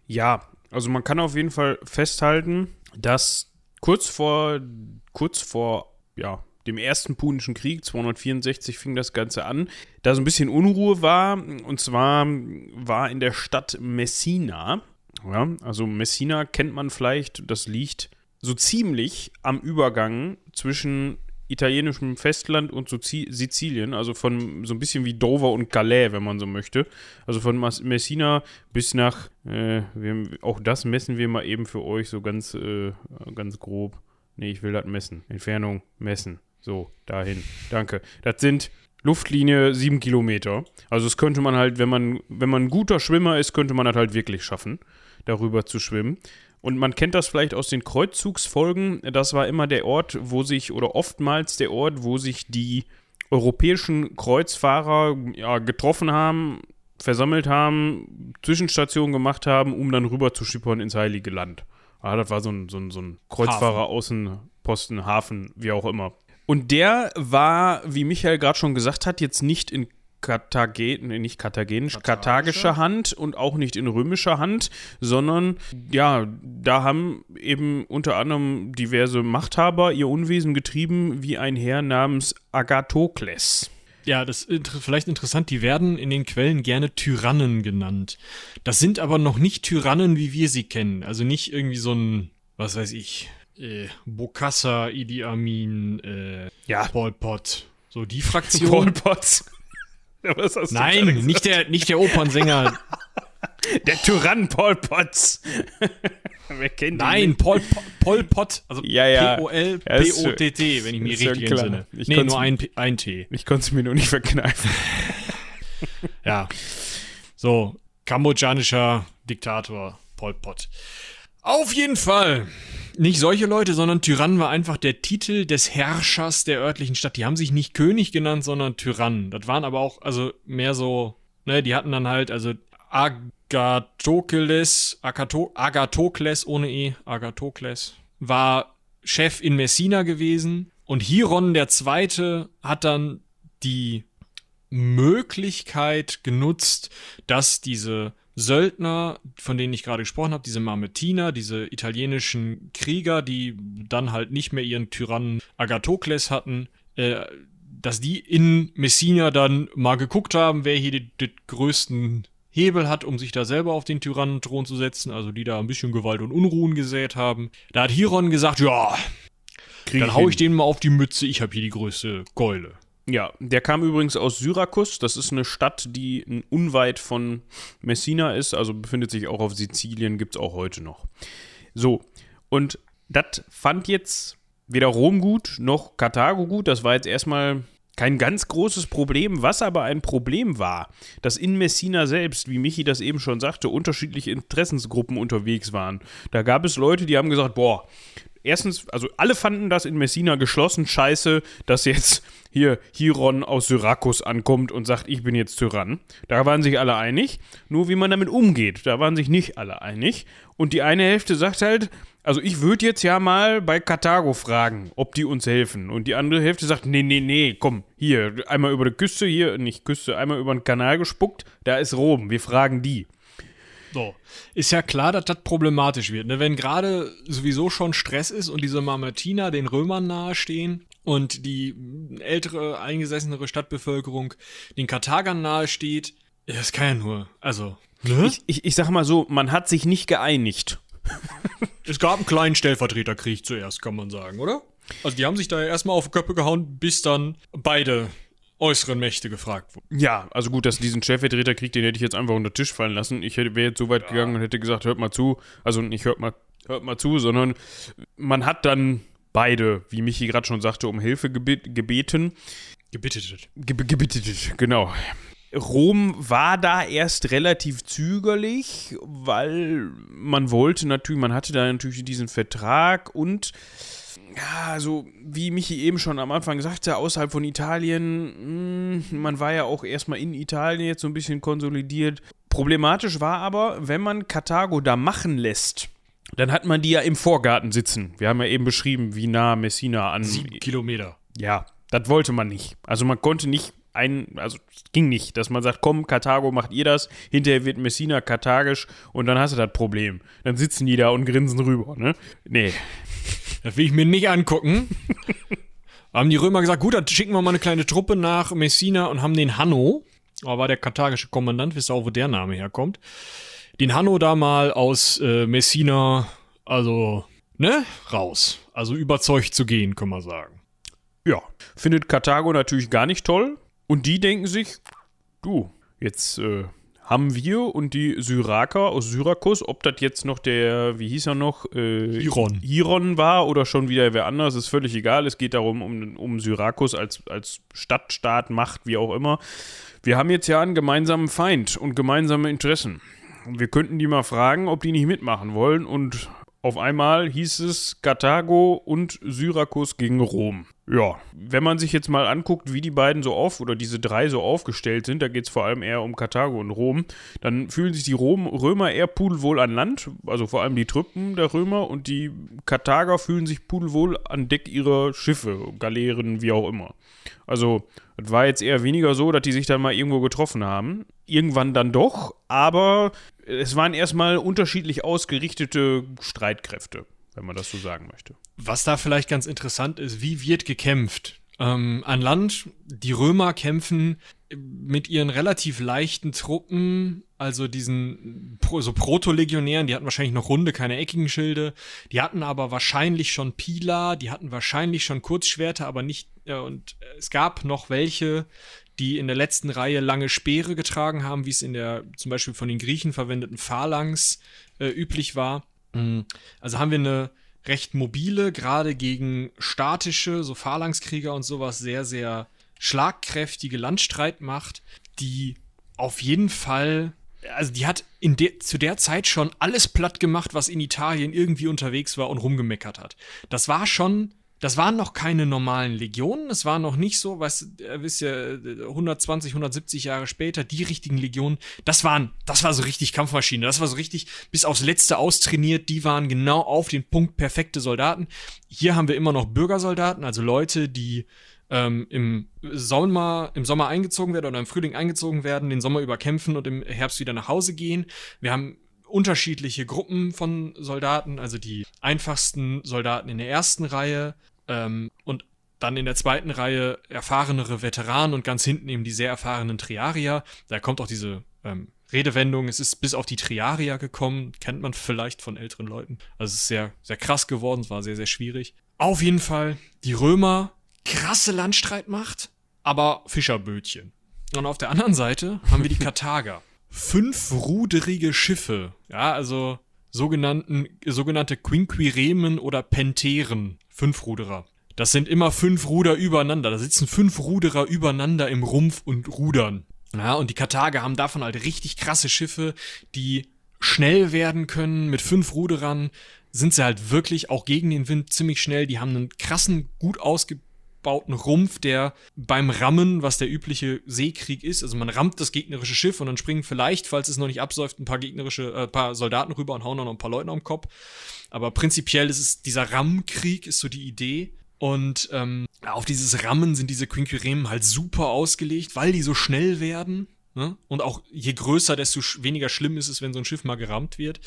Ja, also man kann auf jeden Fall festhalten, dass kurz vor, kurz vor, ja, dem ersten Punischen Krieg, 264 fing das Ganze an, da so ein bisschen Unruhe war. Und zwar war in der Stadt Messina, ja, also Messina kennt man vielleicht, das liegt so ziemlich am Übergang zwischen italienischem Festland und Sizilien, also von so ein bisschen wie Dover und Calais, wenn man so möchte. Also von Messina bis nach, äh, wir, auch das messen wir mal eben für euch so ganz, äh, ganz grob. Nee, ich will das messen. Entfernung messen. So, dahin. Danke. Das sind Luftlinie sieben Kilometer. Also das könnte man halt, wenn man, wenn man ein guter Schwimmer ist, könnte man das halt wirklich schaffen, darüber zu schwimmen. Und man kennt das vielleicht aus den Kreuzzugsfolgen. Das war immer der Ort, wo sich, oder oftmals der Ort, wo sich die europäischen Kreuzfahrer ja, getroffen haben, versammelt haben, Zwischenstationen gemacht haben, um dann rüber zu schippern ins Heilige Land. Ah, das war so ein, so ein, so ein Kreuzfahrer-Außenposten, Hafen, wie auch immer. Und der war, wie Michael gerade schon gesagt hat, jetzt nicht in Karthagen, nicht karthagenisch, karthagischer Hand und auch nicht in römischer Hand, sondern ja, da haben eben unter anderem diverse Machthaber ihr Unwesen getrieben, wie ein Herr namens Agathokles. Ja, das ist vielleicht interessant, die werden in den Quellen gerne Tyrannen genannt. Das sind aber noch nicht Tyrannen, wie wir sie kennen. Also nicht irgendwie so ein, was weiß ich, äh, Bokassa, Idi Amin, äh, Ja. Pol Pot. So die [LAUGHS] Fraktion. Pol Pot. [LAUGHS] Nein, nicht der, nicht der Opernsänger. [LAUGHS] Der Tyrann Pol Potts. [LAUGHS] Wer kennt Nein, Po- Pol Pot. Also Ja, ja. P-O-L-P-O-T-T, wenn ich mich richtig entsinne. Ich nee, nur ein, ein T. Ich konnte es mir nur nicht verkneifen. Ja. So, kambodschanischer Diktator Pol Pot. Auf jeden Fall. Nicht solche Leute, sondern Tyrann war einfach der Titel des Herrschers der örtlichen Stadt. Die haben sich nicht König genannt, sondern Tyrann. Das waren aber auch, also mehr so, ne, die hatten dann halt, also Agathokles, Agato, Agathokles ohne E, Agathokles, war Chef in Messina gewesen und Hiron der Zweite hat dann die Möglichkeit genutzt, dass diese Söldner, von denen ich gerade gesprochen habe, diese Mametiner, diese italienischen Krieger, die dann halt nicht mehr ihren Tyrannen Agathokles hatten, äh, dass die in Messina dann mal geguckt haben, wer hier den größten Hebel hat, um sich da selber auf den Tyrannenthron zu setzen, also die da ein bisschen Gewalt und Unruhen gesät haben. Da hat Hiron gesagt, ja, Krieg dann hau ich denen mal auf die Mütze, ich habe hier die größte Keule. Ja, der kam übrigens aus Syrakus. Das ist eine Stadt, die unweit von Messina ist, also befindet sich auch auf Sizilien, gibt es auch heute noch. So, und das fand jetzt weder Rom gut noch Karthago gut. Das war jetzt erstmal kein ganz großes Problem, was aber ein Problem war, dass in Messina selbst, wie Michi das eben schon sagte, unterschiedliche Interessensgruppen unterwegs waren. Da gab es Leute, die haben gesagt, boah, erstens, also alle fanden das in Messina geschlossen scheiße, dass jetzt hier Chiron aus Syrakus ankommt und sagt, ich bin jetzt Tyrann. Da waren sich alle einig. Nur wie man damit umgeht, da waren sich nicht alle einig. Und die eine Hälfte sagt halt, also ich würde jetzt ja mal bei Karthago fragen, ob die uns helfen. Und die andere Hälfte sagt, nee, nee, nee, komm, hier, einmal über die Küste, hier, nicht Küste, einmal über den Kanal gespuckt, da ist Rom, wir fragen die. So. Ist ja klar, dass das problematisch wird. Ne? Wenn gerade sowieso schon Stress ist und diese Mamertiner den Römern nahestehen und die ältere, eingesessenere Stadtbevölkerung den Karthagern nahesteht, das kann ja nur, also. Ne? Ich, ich, ich sag mal so, man hat sich nicht geeinigt. es gab einen kleinen Stellvertreterkrieg zuerst, kann man sagen, oder? Also die haben sich da erstmal auf die Köpfe gehauen, bis dann beide äußeren Mächte gefragt wurden. Ja, also gut, dass diesen Stellvertreterkrieg, den hätte ich jetzt einfach unter den Tisch fallen lassen. Ich wäre jetzt so weit ja. gegangen und hätte gesagt, hört mal zu. Also nicht hört mal, hört mal zu, sondern man hat dann beide, wie Michi gerade schon sagte, um Hilfe gebet, gebeten. Gebittet. Ge gebittet, genau. Rom war da erst relativ zögerlich, weil man wollte natürlich, man hatte da natürlich diesen Vertrag und ja, also wie Michi eben schon am Anfang sagte, außerhalb von Italien, mh, hm, man war ja auch erstmal in Italien jetzt so ein bisschen konsolidiert. Problematisch war aber, wenn man Karthago da machen lässt, dann hat man die ja im Vorgarten sitzen. Wir haben ja eben beschrieben, wie nah Messina an. Sieben Kilometer. Ja, das wollte man nicht. Also man konnte nicht ein, also es ging nicht, dass man sagt, komm, Karthago macht ihr das, hinterher wird Messina karthagisch und dann hast du das Problem. Dann sitzen die da und grinsen rüber, ne? Nee. Das will ich mir nicht angucken. [LAUGHS] haben die Römer gesagt, gut, dann schicken wir mal eine kleine Truppe nach Messina und haben den Hanno, aber war der karthagische Kommandant, wisst ihr auch, wo der Name herkommt, den Hanno da mal aus äh, Messina, also, ne, raus. Also überzeugt zu gehen, können wir sagen. Ja, findet Karthago natürlich gar nicht toll. Und die denken sich, du, jetzt äh, haben wir und die Syraker aus Syrakus, ob das jetzt noch der, wie hieß er noch? Äh, Iron. Iron war oder schon wieder wer anders, ist völlig egal. Es geht darum, um, um Syrakus als, als Stadt, Staat, Macht, wie auch immer. Wir haben jetzt ja einen gemeinsamen Feind und gemeinsame Interessen. Wir könnten die mal fragen, ob die nicht mitmachen wollen und auf einmal hieß es Karthago und Syrakus gegen Rom. Ja, wenn man sich jetzt mal anguckt, wie die beiden so auf oder diese drei so aufgestellt sind, da geht es vor allem eher um Karthago und Rom, dann fühlen sich die Rom Römer eher pudelwohl an Land, also vor allem die Truppen der Römer und die Karthager fühlen sich pudelwohl an Deck ihrer Schiffe, Galeeren, wie auch immer. Also, es war jetzt eher weniger so, dass die sich dann mal irgendwo getroffen haben. Irgendwann dann doch, aber es waren erstmal unterschiedlich ausgerichtete Streitkräfte, wenn man das so sagen möchte. Was da vielleicht ganz interessant ist, wie wird gekämpft? Ähm, an Land, die Römer kämpfen mit ihren relativ leichten Truppen, also diesen so Proto-Legionären, die hatten wahrscheinlich noch runde, keine eckigen Schilde, die hatten aber wahrscheinlich schon Pila, die hatten wahrscheinlich schon Kurzschwerter, aber nicht, äh, und es gab noch welche, die in der letzten Reihe lange Speere getragen haben, wie es in der zum Beispiel von den Griechen verwendeten Phalanx äh, üblich war. Mhm. Also haben wir eine recht mobile, gerade gegen statische, so Phalanxkrieger und sowas, sehr, sehr schlagkräftige Landstreitmacht, die auf jeden Fall, also die hat in de, zu der Zeit schon alles platt gemacht, was in Italien irgendwie unterwegs war und rumgemeckert hat. Das war schon das waren noch keine normalen Legionen, es war noch nicht so, was ihr wisst ja, 120, 170 Jahre später, die richtigen Legionen, das waren, das war so richtig Kampfmaschine, das war so richtig bis aufs Letzte austrainiert, die waren genau auf den Punkt perfekte Soldaten. Hier haben wir immer noch Bürgersoldaten, also Leute, die ähm, im Sommer, im Sommer eingezogen werden oder im Frühling eingezogen werden, den Sommer überkämpfen und im Herbst wieder nach Hause gehen. Wir haben unterschiedliche Gruppen von Soldaten, also die einfachsten Soldaten in der ersten Reihe ähm, und dann in der zweiten Reihe erfahrenere Veteranen und ganz hinten eben die sehr erfahrenen Triarier. Da kommt auch diese ähm, Redewendung, es ist bis auf die Triarier gekommen, kennt man vielleicht von älteren Leuten. Also es ist sehr, sehr krass geworden, es war sehr, sehr schwierig. Auf jeden Fall, die Römer, krasse Landstreitmacht, aber Fischerbötchen. Und auf der anderen Seite haben wir die [LAUGHS] Karthager fünfruderige Schiffe. Ja, also sogenannten, sogenannte Quinquiremen oder Penteren. Fünfruderer. Das sind immer fünf Ruder übereinander. Da sitzen fünf Ruderer übereinander im Rumpf und rudern. Ja, und die Karthager haben davon halt richtig krasse Schiffe, die schnell werden können. Mit fünf Ruderern sind sie halt wirklich auch gegen den Wind ziemlich schnell. Die haben einen krassen, gut ausgebildet aufgebauten Rumpf, der beim Rammen, was der übliche Seekrieg ist, also man rammt das gegnerische Schiff und dann springen vielleicht, falls es noch nicht absäuft, ein paar gegnerische, äh, paar Soldaten rüber und hauen dann noch ein paar Leute am Kopf. Aber prinzipiell ist es, dieser Rammkrieg ist so die Idee. Und ähm, auf dieses Rammen sind diese Quinquiremen halt super ausgelegt, weil die so schnell werden. Ne? Und auch je größer, desto weniger schlimm ist es, wenn so ein Schiff mal gerammt wird.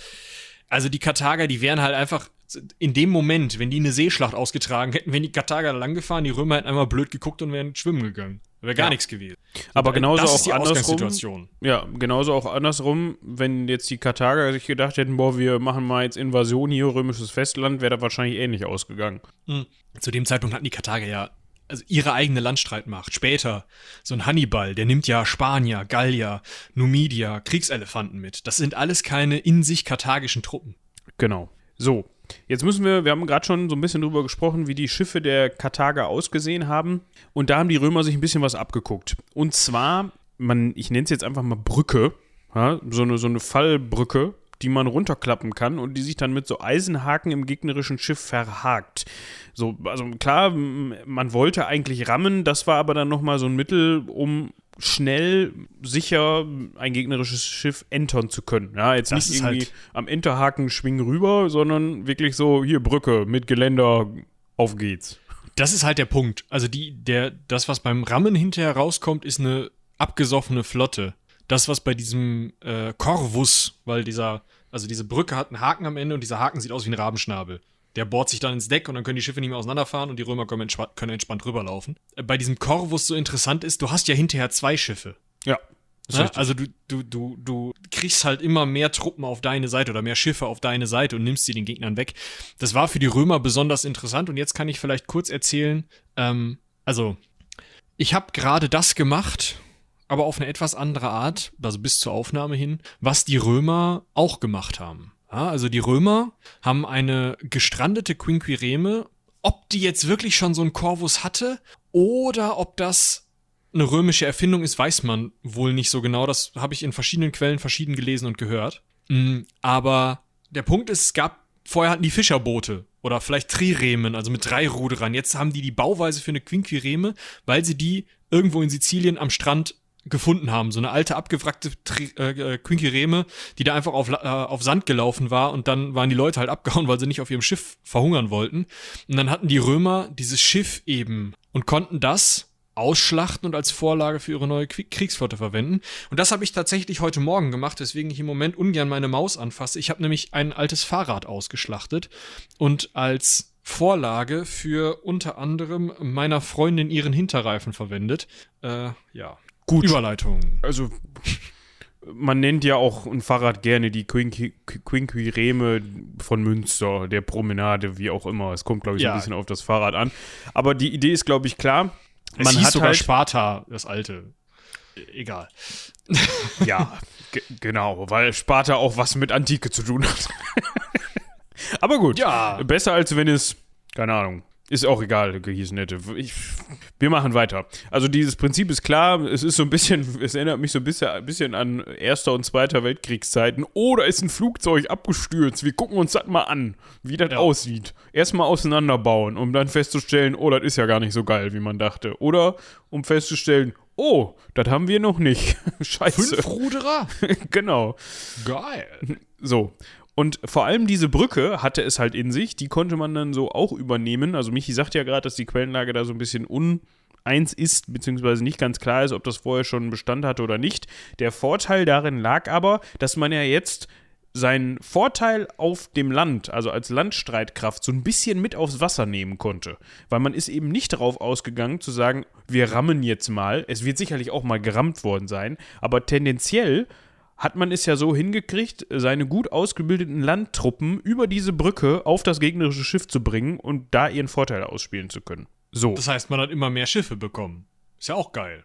Also die Karthager, die wären halt einfach in dem Moment, wenn die eine Seeschlacht ausgetragen hätten, wären die Karthager da lang gefahren, die Römer hätten einmal blöd geguckt und wären schwimmen gegangen. Wäre gar ja. nichts gewesen. Aber und, genauso auch andersrum. Ja, genauso auch andersrum, wenn jetzt die Karthager sich gedacht hätten, boah, wir machen mal jetzt Invasion hier, römisches Festland, wäre da wahrscheinlich ähnlich ausgegangen. Mhm. Zu dem Zeitpunkt hatten die Karthager ja also ihre eigene Landstreitmacht. Später, so ein Hannibal, der nimmt ja Spanier, Gallier, Numidier, Kriegselefanten mit. Das sind alles keine in sich karthagischen Truppen. Genau. So, Jetzt müssen wir, wir haben gerade schon so ein bisschen drüber gesprochen, wie die Schiffe der Karthager ausgesehen haben. Und da haben die Römer sich ein bisschen was abgeguckt. Und zwar, man, ich nenne es jetzt einfach mal Brücke, ja, so, eine, so eine Fallbrücke, die man runterklappen kann und die sich dann mit so Eisenhaken im gegnerischen Schiff verhakt. So, also klar, man wollte eigentlich rammen, das war aber dann nochmal so ein Mittel, um schnell, sicher ein gegnerisches Schiff entern zu können. Ja, jetzt das nicht irgendwie halt am Enterhaken schwingen rüber, sondern wirklich so, hier Brücke mit Geländer, auf geht's. Das ist halt der Punkt. Also die, der, das, was beim Rammen hinterher rauskommt, ist eine abgesoffene Flotte. Das, was bei diesem äh, Corvus, weil dieser, also diese Brücke hat einen Haken am Ende und dieser Haken sieht aus wie ein Rabenschnabel. Der bohrt sich dann ins Deck und dann können die Schiffe nicht mehr auseinanderfahren und die Römer können, entspa können entspannt rüberlaufen. Äh, bei diesem Corvus so interessant ist, du hast ja hinterher zwei Schiffe. Ja. Ne? also du, du, du, du kriegst halt immer mehr Truppen auf deine Seite oder mehr Schiffe auf deine Seite und nimmst sie den Gegnern weg. Das war für die Römer besonders interessant und jetzt kann ich vielleicht kurz erzählen, ähm, also ich habe gerade das gemacht, aber auf eine etwas andere Art, also bis zur Aufnahme hin, was die Römer auch gemacht haben. Ja, also die Römer haben eine gestrandete Quinquireme, ob die jetzt wirklich schon so einen Corvus hatte oder ob das eine römische Erfindung ist, weiß man wohl nicht so genau. Das habe ich in verschiedenen Quellen verschieden gelesen und gehört. Mm, aber der Punkt ist, es gab vorher hatten die Fischerboote oder vielleicht Triremen, also mit drei Ruderern. Jetzt haben die die Bauweise für eine Quinquireme, weil sie die irgendwo in Sizilien am Strand gefunden haben. So eine alte, abgewrackte äh, äh, Quinquireme, die da einfach auf, äh, auf Sand gelaufen war und dann waren die Leute halt abgehauen, weil sie nicht auf ihrem Schiff verhungern wollten. Und dann hatten die Römer dieses Schiff eben und konnten das ausschlachten und als Vorlage für ihre neue Kriegsflotte verwenden. Und das habe ich tatsächlich heute Morgen gemacht, weswegen ich im Moment ungern meine Maus anfasse. Ich habe nämlich ein altes Fahrrad ausgeschlachtet und als Vorlage für unter anderem meiner Freundin ihren Hinterreifen verwendet. Äh, ja, Gut. Überleitung. Also, man nennt ja auch ein Fahrrad gerne die Quinquireme von Münster, der Promenade, wie auch immer. Es kommt, glaube ich, ja. ein bisschen auf das Fahrrad an. Aber die Idee ist, glaube ich, klar. Es man hieß hat sogar halt Sparta, das alte. Egal. [LAUGHS] Ja, genau, weil Sparta auch was mit Antike zu tun hat. [LAUGHS] Aber gut, ja. besser als wenn es, keine Ahnung, Ist auch egal, hieß nette. Ich, wir machen weiter. Also dieses Prinzip ist klar, es ist so ein bisschen, [LAUGHS] es erinnert mich so ein bisschen, ein bisschen an Erster und Zweiter Weltkriegszeiten. Oh, da ist ein Flugzeug abgestürzt. Wir gucken uns das mal an, wie das ja. aussieht. Erstmal auseinanderbauen, um dann festzustellen, oh, das ist ja gar nicht so geil, wie man dachte. Oder um festzustellen, oh, das haben wir noch nicht. [LAUGHS] Scheiße. Fünf Ruderer? [LAUGHS] genau. Geil. So. Und vor allem diese Brücke hatte es halt in sich, die konnte man dann so auch übernehmen. Also Michi sagt ja gerade, dass die Quellenlage da so ein bisschen uneins ist, beziehungsweise nicht ganz klar ist, ob das vorher schon Bestand hatte oder nicht. Der Vorteil darin lag aber, dass man ja jetzt seinen Vorteil auf dem Land, also als Landstreitkraft, so ein bisschen mit aufs Wasser nehmen konnte. Weil man ist eben nicht darauf ausgegangen zu sagen, wir rammen jetzt mal. Es wird sicherlich auch mal gerammt worden sein, aber tendenziell hat man es ja so hingekriegt, seine gut ausgebildeten Landtruppen über diese Brücke auf das gegnerische Schiff zu bringen und da ihren Vorteil ausspielen zu können. So. Das heißt, man hat immer mehr Schiffe bekommen. Ist ja auch geil.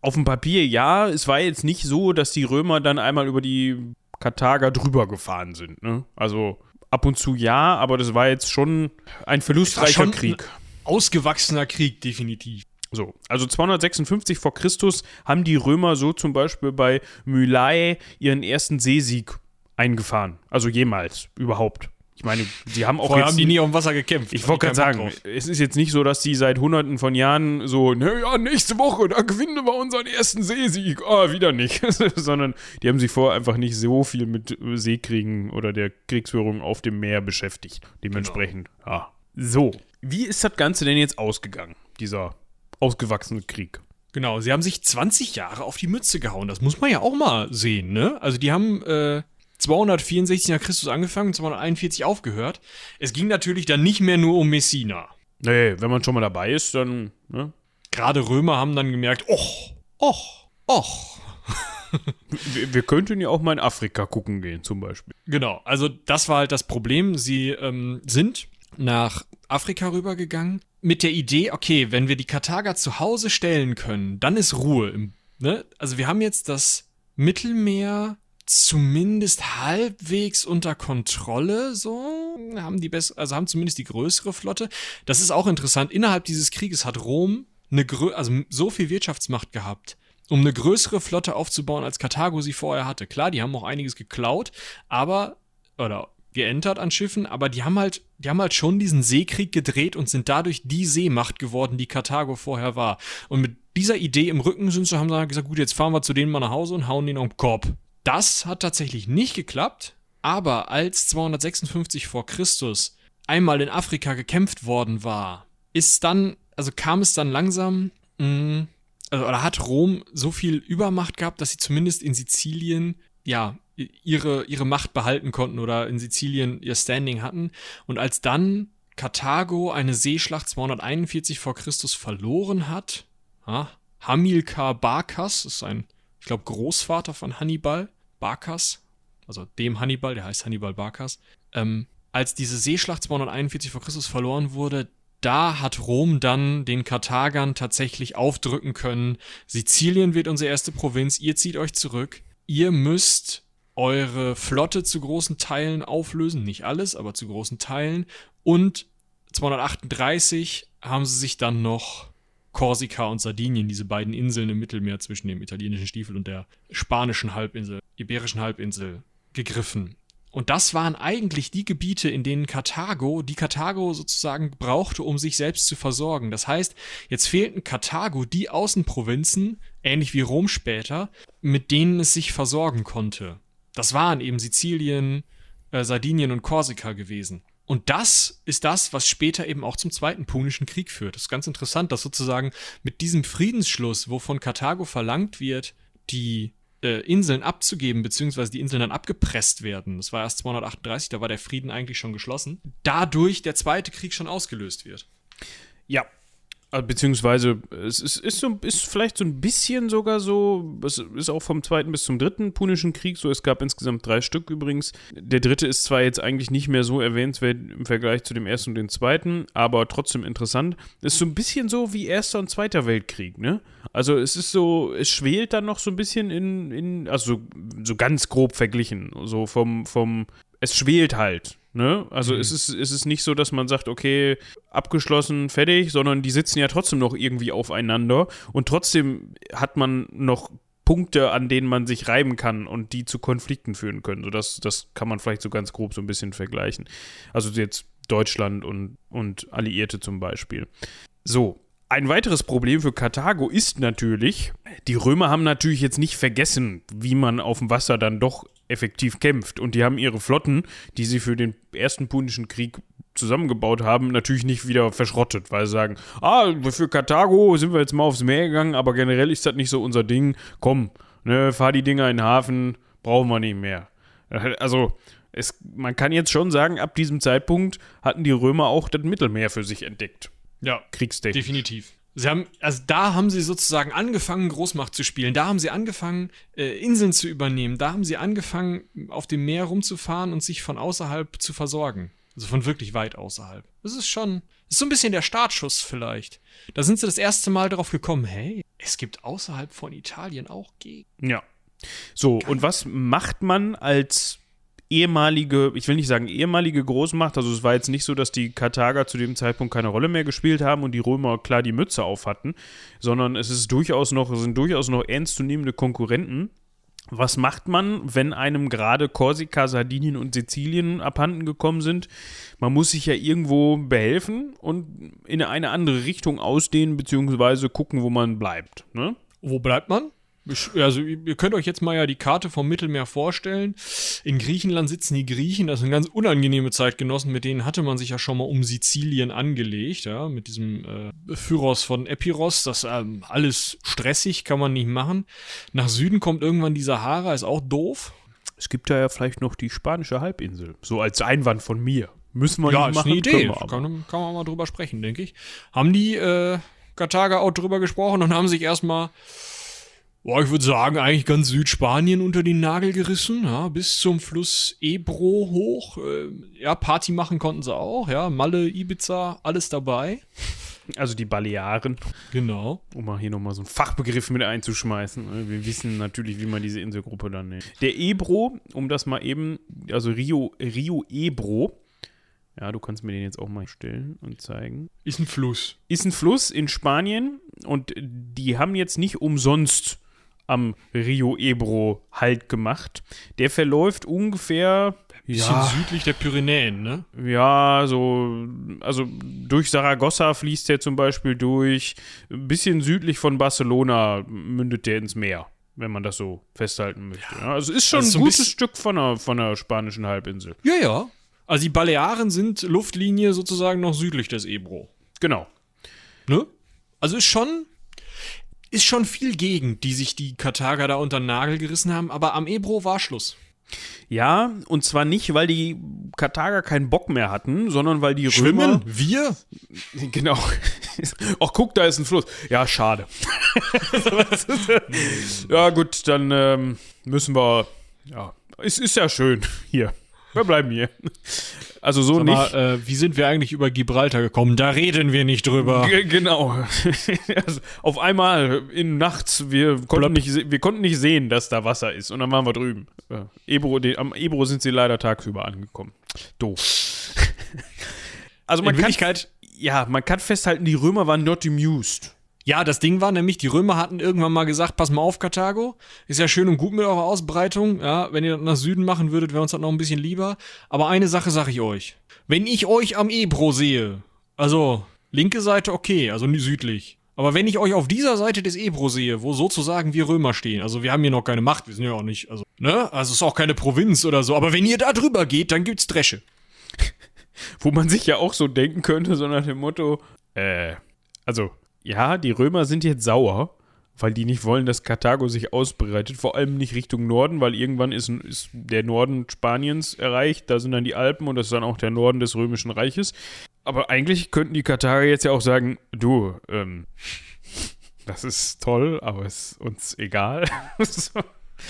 Auf dem Papier ja, es war jetzt nicht so, dass die Römer dann einmal über die Karthager drüber gefahren sind. Ne? Also ab und zu ja, aber das war jetzt schon ein verlustreicher schon Krieg. Ein ausgewachsener Krieg, definitiv. So, also 256 vor Christus haben die Römer so zum Beispiel bei Mylae ihren ersten Seesieg eingefahren. Also jemals, überhaupt. Ich meine, sie haben auch. Vorher haben die nie auf dem Wasser gekämpft. Ich wollte gerade sagen, es ist jetzt nicht so, dass die seit hunderten von Jahren so, naja, nächste Woche, da gewinnen wir unseren ersten Seesieg. Ah, wieder nicht. [LAUGHS] Sondern die haben sich vorher einfach nicht so viel mit Seekriegen oder der Kriegsführung auf dem Meer beschäftigt. Dementsprechend, genau. ja. So, wie ist das Ganze denn jetzt ausgegangen, dieser ausgewachsene Krieg. Genau, sie haben sich 20 Jahre auf die Mütze gehauen. Das muss man ja auch mal sehen, ne? Also die haben äh, 264 nach Christus angefangen, 241 aufgehört. Es ging natürlich dann nicht mehr nur um Messina. Nee, wenn man schon mal dabei ist, dann, ne? Gerade Römer haben dann gemerkt, och, och, och. [LAUGHS] wir, wir, könnten ja auch mal in Afrika gucken gehen, zum Beispiel. Genau, also das war halt das Problem. Sie ähm, sind nach Afrika rübergegangen mit der Idee, okay, wenn wir die Karthager zu Hause stellen können, dann ist Ruhe. Ne? Also wir haben jetzt das Mittelmeer zumindest halbwegs unter Kontrolle, so haben die best also haben zumindest die größere Flotte. Das ist auch interessant. Innerhalb dieses Krieges hat Rom eine Grö also so viel Wirtschaftsmacht gehabt, um eine größere Flotte aufzubauen, als Karthago sie vorher hatte. Klar, die haben auch einiges geklaut, aber oder geentert an Schiffen, aber die haben halt, die haben halt schon diesen Seekrieg gedreht und sind dadurch die Seemacht geworden, die Karthago vorher war. Und mit dieser Idee im Rücken sind sie, haben sie gesagt, gut, jetzt fahren wir zu denen mal nach Hause und hauen den um den Korb. Das hat tatsächlich nicht geklappt, aber als 256 vor Christus einmal in Afrika gekämpft worden war, ist dann, also kam es dann langsam, mh, mm, also, oder hat Rom so viel Übermacht gehabt, dass sie zumindest in Sizilien ja, ihre, ihre Macht behalten konnten oder in Sizilien ihr Standing hatten. Und als dann Karthago eine Seeschlacht 241 vor Christus verloren hat, ja, Hamilkar Barkas, ist ein, ich glaube, Großvater von Hannibal, Barkas, also dem Hannibal, der heißt Hannibal Barkas, ähm, als diese Seeschlacht 241 vor Christus verloren wurde, da hat Rom dann den Karthagern tatsächlich aufdrücken können, Sizilien wird unsere erste Provinz, ihr zieht euch zurück, ihr müsst eure Flotte zu großen Teilen auflösen, nicht alles, aber zu großen Teilen. Und 238 haben sie sich dann noch Korsika und Sardinien, diese beiden Inseln im Mittelmeer zwischen dem italienischen Stiefel und der spanischen Halbinsel, iberischen Halbinsel, gegriffen. Und das waren eigentlich die Gebiete, in denen Karthago, die Karthago sozusagen brauchte, um sich selbst zu versorgen. Das heißt, jetzt fehlten Karthago die Außenprovinzen, ähnlich wie Rom später, mit denen es sich versorgen konnte. Das waren eben Sizilien, äh, Sardinien und Korsika gewesen. Und das ist das, was später eben auch zum Zweiten Punischen Krieg führt. Das ist ganz interessant, dass sozusagen mit diesem Friedensschluss, wovon Karthago verlangt wird, die äh, Inseln abzugeben, beziehungsweise die Inseln dann abgepresst werden. Das war erst 238, da war der Frieden eigentlich schon geschlossen. Dadurch der Zweite Krieg schon ausgelöst wird. Ja, beziehungsweise, es ist, ist, so, ist vielleicht so ein bisschen sogar so, es ist auch vom zweiten bis zum dritten Punischen Krieg so, es gab insgesamt drei Stück übrigens. Der dritte ist zwar jetzt eigentlich nicht mehr so erwähnenswert im Vergleich zu dem ersten und dem zweiten, aber trotzdem interessant. Es ist so ein bisschen so wie Erster und Zweiter Weltkrieg, ne? Also es ist so, es schwelt dann noch so ein bisschen in, in also so, so ganz grob verglichen, so vom, vom, es schwelt halt Ne? Also Mhm. es, ist, es ist nicht so, dass man sagt, okay, abgeschlossen, fertig, sondern die sitzen ja trotzdem noch irgendwie aufeinander und trotzdem hat man noch Punkte, an denen man sich reiben kann und die zu Konflikten führen können. So das, das kann man vielleicht so ganz grob so ein bisschen vergleichen. Also jetzt Deutschland und, und Alliierte zum Beispiel. So, ein weiteres Problem für Karthago ist natürlich, die Römer haben natürlich jetzt nicht vergessen, wie man auf dem Wasser dann doch effektiv kämpft. Und die haben ihre Flotten, die sie für den ersten Punischen Krieg zusammengebaut haben, natürlich nicht wieder verschrottet, weil sie sagen, ah, für Karthago sind wir jetzt mal aufs Meer gegangen, aber generell ist das nicht so unser Ding. Komm, ne, fahr die Dinger in den Hafen, brauchen wir nicht mehr. Also, es, man kann jetzt schon sagen, ab diesem Zeitpunkt hatten die Römer auch das Mittelmeer für sich entdeckt. Ja, Kriegstechnisch. definitiv. Sie haben, also da haben sie sozusagen angefangen, Großmacht zu spielen. Da haben sie angefangen, äh, Inseln zu übernehmen. Da haben sie angefangen, auf dem Meer rumzufahren und sich von außerhalb zu versorgen. Also von wirklich weit außerhalb. Das ist schon, das ist so ein bisschen der Startschuss vielleicht. Da sind sie das erste Mal darauf gekommen, hey, es gibt außerhalb von Italien auch Gegenden. Ja. So, und was macht man als ehemalige, ich will nicht sagen ehemalige Großmacht, also es war jetzt nicht so, dass die Karthager zu dem Zeitpunkt keine Rolle mehr gespielt haben und die Römer klar die Mütze auf hatten, sondern es ist durchaus noch, sind durchaus noch ernstzunehmende Konkurrenten. Was macht man, wenn einem gerade Korsika, Sardinien und Sizilien abhanden gekommen sind? Man muss sich ja irgendwo behelfen und in eine andere Richtung ausdehnen, beziehungsweise gucken, wo man bleibt. Ne? Wo bleibt man? Also, ihr könnt euch jetzt mal ja die Karte vom Mittelmeer vorstellen. In Griechenland sitzen die Griechen, das sind ganz unangenehme Zeitgenossen, mit denen hatte man sich ja schon mal um Sizilien angelegt, ja, mit diesem äh, Phyros von Epiros. Das ähm, alles stressig, kann man nicht machen. Nach Süden kommt irgendwann die Sahara, ist auch doof. Es gibt da ja vielleicht noch die spanische Halbinsel. So als Einwand von mir. Müssen wir Ja, nicht ist machen, eine Idee. können wir aber. Kann, kann man mal drüber sprechen, denke ich. Haben die äh, Karthager auch drüber gesprochen und haben sich erstmal, boah, ich würde sagen, eigentlich ganz Südspanien unter den Nagel gerissen, ja, bis zum Fluss Ebro hoch. Äh, ja, Party machen konnten sie auch, ja, Malle, Ibiza, alles dabei. Also die Balearen, Genau. um mal hier nochmal so einen Fachbegriff mit einzuschmeißen. ne? Wir wissen natürlich, wie man diese Inselgruppe dann nennt. Der Ebro, um das mal eben, also Rio, Rio Ebro, ja, du kannst mir den jetzt auch mal stellen und zeigen. Ist ein Fluss. Ist ein Fluss in Spanien und die haben jetzt nicht umsonst am Rio Ebro Halt gemacht. Der verläuft ungefähr Bisschen südlich der Pyrenäen, ne? Ja, so, also durch Saragossa fließt der zum Beispiel durch. Ein bisschen südlich von Barcelona mündet der ins Meer, wenn man das so festhalten möchte. Ja, also ist schon Also so ein gutes Stück von der, von der spanischen Halbinsel. Ja, ja. Also die Balearen sind Luftlinie sozusagen noch südlich des Ebro. Genau. Ne? Also ist schon, ist schon viel Gegend, die sich die Karthager da unter den Nagel gerissen haben, aber am Ebro war Schluss. Ja, und zwar nicht, weil die Karthager keinen Bock mehr hatten, sondern weil die Römer. Wir? [LAUGHS] Genau. [LAUGHS] Ach, guck, da ist ein Fluss. Ja, schade. [LAUGHS] ja, gut, dann ähm, müssen wir. Ja, es ist ja schön hier. Wir bleiben hier. Also so Sag nicht. mal, äh, wie sind wir eigentlich über Gibraltar gekommen? Da reden wir nicht drüber. G genau. [LAUGHS] also, auf einmal in nachts, wir konnten, nicht, wir konnten nicht sehen, dass da Wasser ist. Und dann waren wir drüben. Ja. Ebro, die, am Ebro sind sie leider tagsüber angekommen. Doof. [LAUGHS] also man In kann, ja, man kann festhalten, die Römer waren not amused. Ja, das Ding war nämlich, die Römer hatten irgendwann mal gesagt, pass mal auf, Karthago, ist ja schön und gut mit eurer Ausbreitung, ja, wenn ihr das nach Süden machen würdet, wäre uns das noch ein bisschen lieber. Aber eine Sache sage ich euch. Wenn ich euch am Ebro sehe, also linke Seite okay, also südlich. Aber wenn ich euch auf dieser Seite des Ebro sehe, wo sozusagen wir Römer stehen, also wir haben hier noch keine Macht, wir sind ja auch nicht, also, ne, also es ist auch keine Provinz oder so, aber wenn ihr da drüber geht, dann gibt's Dresche. [LAUGHS] Wo man sich ja auch so denken könnte, so nach dem Motto, äh, also, ja, die Römer sind jetzt sauer, weil die nicht wollen, dass Karthago sich ausbreitet, vor allem nicht Richtung Norden, weil irgendwann ist, ist der Norden Spaniens erreicht, da sind dann die Alpen und das ist dann auch der Norden des Römischen Reiches. Aber eigentlich könnten die Karthager jetzt ja auch sagen, du, ähm, das ist toll, aber ist uns egal. So.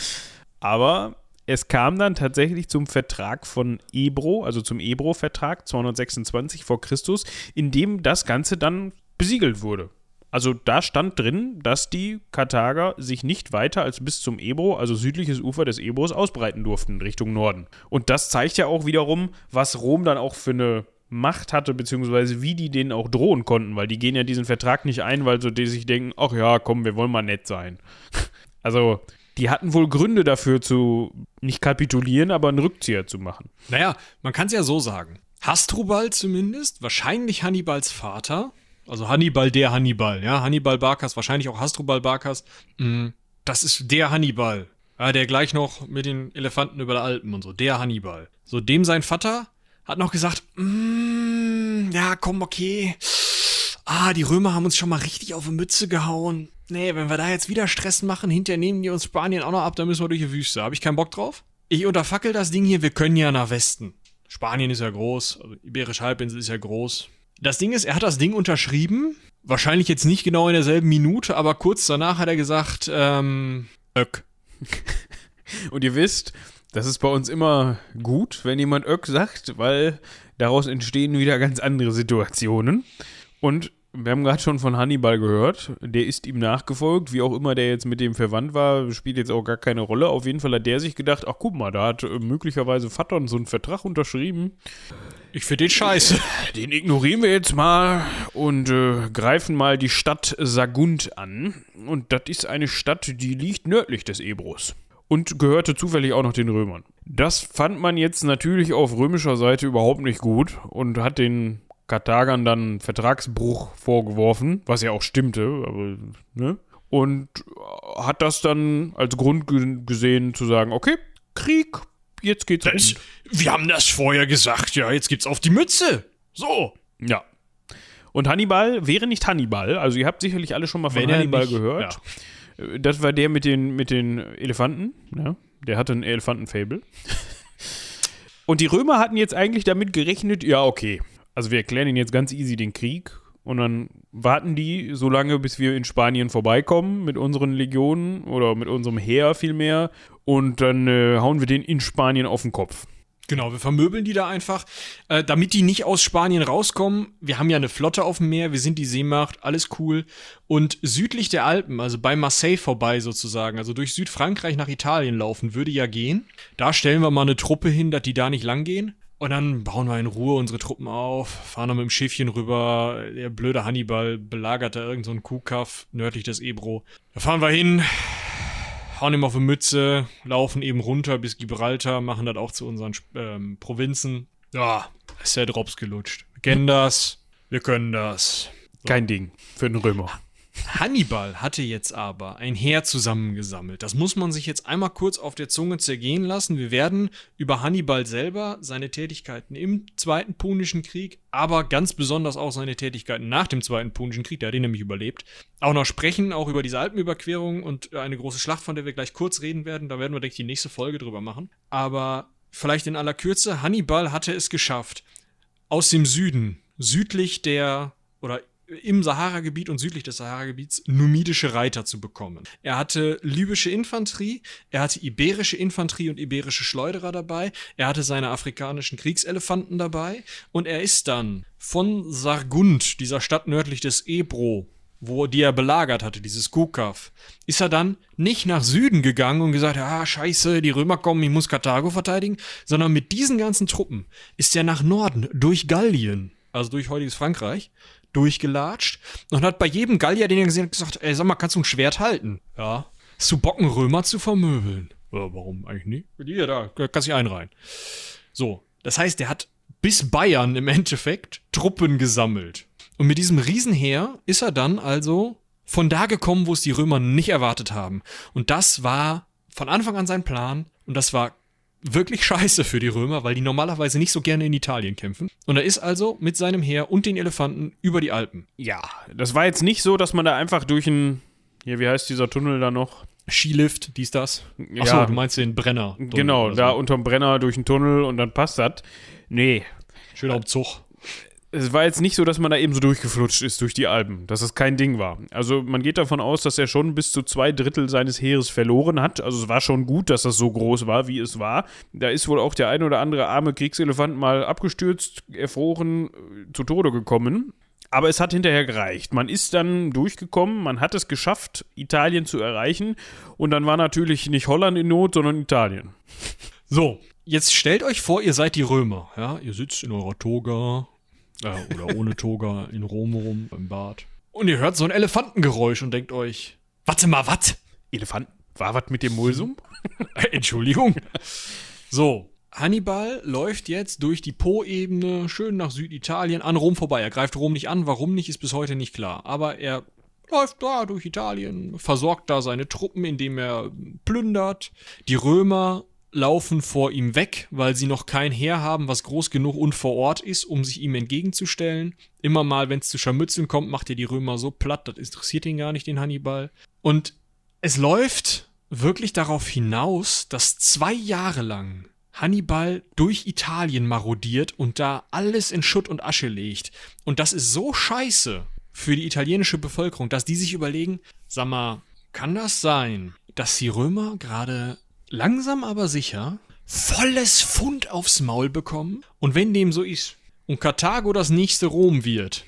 [LAUGHS] aber es kam dann tatsächlich zum Vertrag von Ebro, also zum Ebro-Vertrag 226 vor Christus, in dem das Ganze dann besiegelt wurde. Also da stand drin, dass die Karthager sich nicht weiter als bis zum Ebro, also südliches Ufer des Ebros, ausbreiten durften Richtung Norden. Und das zeigt ja auch wiederum, was Rom dann auch für eine Macht hatte, beziehungsweise wie die denen auch drohen konnten, weil die gehen ja diesen Vertrag nicht ein, weil so die sich denken, ach ja, komm, wir wollen mal nett sein. [LAUGHS] also die hatten wohl Gründe dafür zu nicht kapitulieren, aber einen Rückzieher zu machen. Naja, man kann es ja so sagen. Hasdrubal zumindest, wahrscheinlich Hannibals Vater, also Hannibal der Hannibal, ja, Hannibal Barkas, wahrscheinlich auch Hasdrubal Barkas, mm, das ist der Hannibal, ja, der gleich noch mit den Elefanten über der Alpen und so, der Hannibal. So, dem sein Vater hat noch gesagt, mm, ja, komm, okay, ah, die Römer haben uns schon mal richtig auf die Mütze gehauen. Nee, wenn wir da jetzt wieder Stress machen, hinterher nehmen die uns Spanien auch noch ab, dann müssen wir durch die Wüste. Habe ich keinen Bock drauf? Ich unterfackel das Ding hier, wir können ja nach Westen. Spanien ist ja groß, also Iberische Halbinsel ist ja groß. Das Ding ist, er hat das Ding unterschrieben, wahrscheinlich jetzt nicht genau in derselben Minute, aber kurz danach hat er gesagt, ähm, Öck. [LAUGHS] Und ihr wisst, das ist bei uns immer gut, wenn jemand Öck sagt, weil daraus entstehen wieder ganz andere Situationen. Und wir haben gerade schon von Hannibal gehört. Der ist ihm nachgefolgt. Wie auch immer der jetzt mit dem verwandt war, spielt jetzt auch gar keine Rolle. Auf jeden Fall hat der sich gedacht: Ach, guck mal, da hat äh, möglicherweise Vattern so einen Vertrag unterschrieben. Ich finde den scheiße. [LAUGHS] Den ignorieren wir jetzt mal und äh, greifen mal die Stadt Sagunt an. Und das ist eine Stadt, die liegt nördlich des Ebros. Und gehörte zufällig auch noch den Römern. Das fand man jetzt natürlich auf römischer Seite überhaupt nicht gut und hat den Karthagern dann Vertragsbruch vorgeworfen, was ja auch stimmte, aber, ne? Und hat das dann als Grund gesehen zu sagen, okay, Krieg, jetzt geht's das, um. Wir haben das vorher gesagt, ja, jetzt gibt's auf die Mütze. So. Ja. Und Hannibal wäre nicht Hannibal, also ihr habt sicherlich alle schon mal von Wenn Hannibal nicht, gehört. Ja. Das war der mit den, mit den Elefanten, ja. Der hatte ein Elefantenfable. [LAUGHS] Und die Römer hatten jetzt eigentlich damit gerechnet, ja, okay, also wir erklären ihnen jetzt ganz easy den Krieg und dann warten die so lange, bis wir in Spanien vorbeikommen mit unseren Legionen oder mit unserem Heer vielmehr und dann äh, hauen wir den in Spanien auf den Kopf. Genau, wir vermöbeln die da einfach, äh, damit die nicht aus Spanien rauskommen. Wir haben ja eine Flotte auf dem Meer, wir sind die Seemacht, alles cool. Und südlich der Alpen, also bei Marseille vorbei sozusagen, also durch Südfrankreich nach Italien laufen, würde ja gehen. Da stellen wir mal eine Truppe hin, dass die da nicht lang gehen. Und dann bauen wir in Ruhe unsere Truppen auf, fahren dann mit dem Schiffchen rüber. Der blöde Hannibal belagert da irgendeinen so Kuhkaff nördlich des Ebro. Da fahren wir hin, hauen ihm auf eine Mütze, laufen eben runter bis Gibraltar, machen das auch zu unseren ähm, Provinzen. Ja, ist der Drops gelutscht. Wir kennen das, wir können das. So. Kein Ding für einen Römer. Hannibal hatte jetzt aber ein Heer zusammengesammelt. Das muss man sich jetzt einmal kurz auf der Zunge zergehen lassen. Wir werden über Hannibal selber, seine Tätigkeiten im Zweiten Punischen Krieg, aber ganz besonders auch seine Tätigkeiten nach dem Zweiten Punischen Krieg, der hat ihn nämlich überlebt, auch noch sprechen, auch über diese Alpenüberquerung und eine große Schlacht, von der wir gleich kurz reden werden. Da werden wir, denke ich, die nächste Folge drüber machen. Aber vielleicht in aller Kürze, Hannibal hatte es geschafft, aus dem Süden, südlich der oder im Sahara-Gebiet und südlich des Sahara-Gebiets numidische Reiter zu bekommen. Er hatte libysche Infanterie, er hatte iberische Infanterie und iberische Schleuderer dabei, er hatte seine afrikanischen Kriegselefanten dabei und er ist dann von Sargund, dieser Stadt nördlich des Ebro, wo die er belagert hatte, dieses Kukaf, ist er dann nicht nach Süden gegangen und gesagt, ah, scheiße, die Römer kommen, ich muss Karthago verteidigen, sondern mit diesen ganzen Truppen ist er nach Norden, durch Gallien, also durch heutiges Frankreich, durchgelatscht und hat bei jedem Gallier, den er gesehen hat, gesagt, ey, sag mal, kannst du ein Schwert halten? Ja. Hast du Bock, einen Römer zu vermöbeln? Ja, warum eigentlich nicht? Hier, da, kannst du einreihen. So, das heißt, der hat bis Bayern im Endeffekt Truppen gesammelt. Und mit diesem Riesenheer ist er dann also von da gekommen, wo es die Römer nicht erwartet haben. Und das war von Anfang an sein Plan und das war wirklich scheiße für die Römer, weil die normalerweise nicht so gerne in Italien kämpfen. Und er ist also mit seinem Heer und den Elefanten über die Alpen. Ja, das war jetzt nicht so, dass man da einfach durch ein, hier, wie heißt dieser Tunnel da noch? Skilift, dies, das. Achso, ja, du meinst den Brenner. Genau, da unterm Brenner durch einen Tunnel und dann passt das. Nee. Schön auf Zug es war jetzt nicht so, dass man da eben so durchgeflutscht ist durch die Alpen, dass es kein Ding war. Also man geht davon aus, dass er schon bis zu zwei Drittel seines Heeres verloren hat. Also es war schon gut, dass das so groß war, wie es war. Da ist wohl auch der ein oder andere arme Kriegselefant mal abgestürzt, erfroren, äh, zu Tode gekommen. Aber es hat hinterher gereicht. Man ist dann durchgekommen, man hat es geschafft, Italien zu erreichen. Und dann war natürlich nicht Holland in Not, sondern Italien. So, jetzt stellt euch vor, ihr seid die Römer. Ja, ihr sitzt in eurer Toga äh, oder ohne Toga in Rom rum beim Bad. Und ihr hört so ein Elefantengeräusch und denkt euch, warte mal, was? Elefanten? War was mit dem Mulsum? [LAUGHS] Entschuldigung. So, Hannibal läuft jetzt durch die Po-Ebene schön nach Süditalien an Rom vorbei. Er greift Rom nicht an. Warum nicht, ist bis heute nicht klar. Aber er läuft da durch Italien, versorgt da seine Truppen, indem er plündert. Die Römer laufen vor ihm weg, weil sie noch kein Heer haben, was groß genug und vor Ort ist, um sich ihm entgegenzustellen. Immer mal, wenn es zu Scharmützeln kommt, macht er die Römer so platt, das interessiert ihn gar nicht, den Hannibal. Und es läuft wirklich darauf hinaus, dass zwei Jahre lang Hannibal durch Italien marodiert und da alles in Schutt und Asche legt. Und das ist so scheiße für die italienische Bevölkerung, dass die sich überlegen, sag mal, kann das sein, dass die Römer gerade langsam aber sicher volles Pfund aufs Maul bekommen? Und wenn dem so ist und Karthago das nächste Rom wird,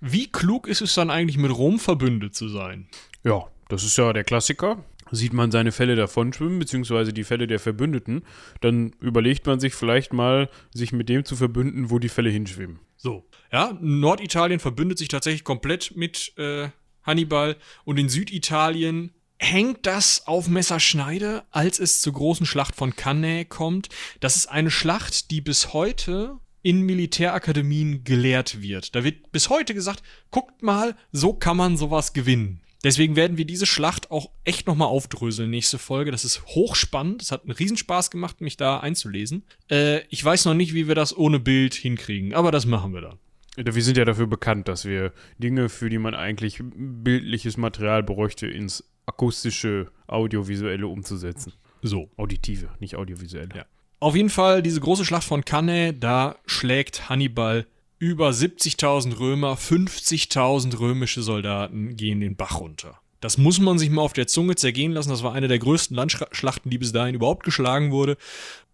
wie klug ist es dann eigentlich mit Rom verbündet zu sein? Ja, das ist ja der Klassiker. Sieht man seine Fälle davonschwimmen, beziehungsweise die Fälle der Verbündeten, dann überlegt man sich vielleicht mal, sich mit dem zu verbünden, wo die Fälle hinschwimmen. So. Ja, Norditalien verbündet sich tatsächlich komplett mit äh, Hannibal und in Süditalien hängt das auf Messerschneide, als es zur großen Schlacht von Cannae kommt. Das ist eine Schlacht, die bis heute in Militärakademien gelehrt wird. Da wird bis heute gesagt, guckt mal, so kann man sowas gewinnen. Deswegen werden wir diese Schlacht auch echt nochmal aufdröseln, nächste Folge. Das ist hochspannend. Es hat einen Riesenspaß gemacht, mich da einzulesen. Äh, ich weiß noch nicht, wie wir das ohne Bild hinkriegen, aber das machen wir dann. Wir sind ja dafür bekannt, dass wir Dinge, für die man eigentlich bildliches Material bräuchte, ins akustische, audiovisuelle umzusetzen. So. Auditive, nicht audiovisuelle. Ja. Auf jeden Fall, diese große Schlacht von Cannae, da schlägt Hannibal über 70.000 Römer, 50.000 römische Soldaten gehen den Bach runter. Das muss man sich mal auf der Zunge zergehen lassen. Das war eine der größten Landschlachten, die bis dahin überhaupt geschlagen wurde.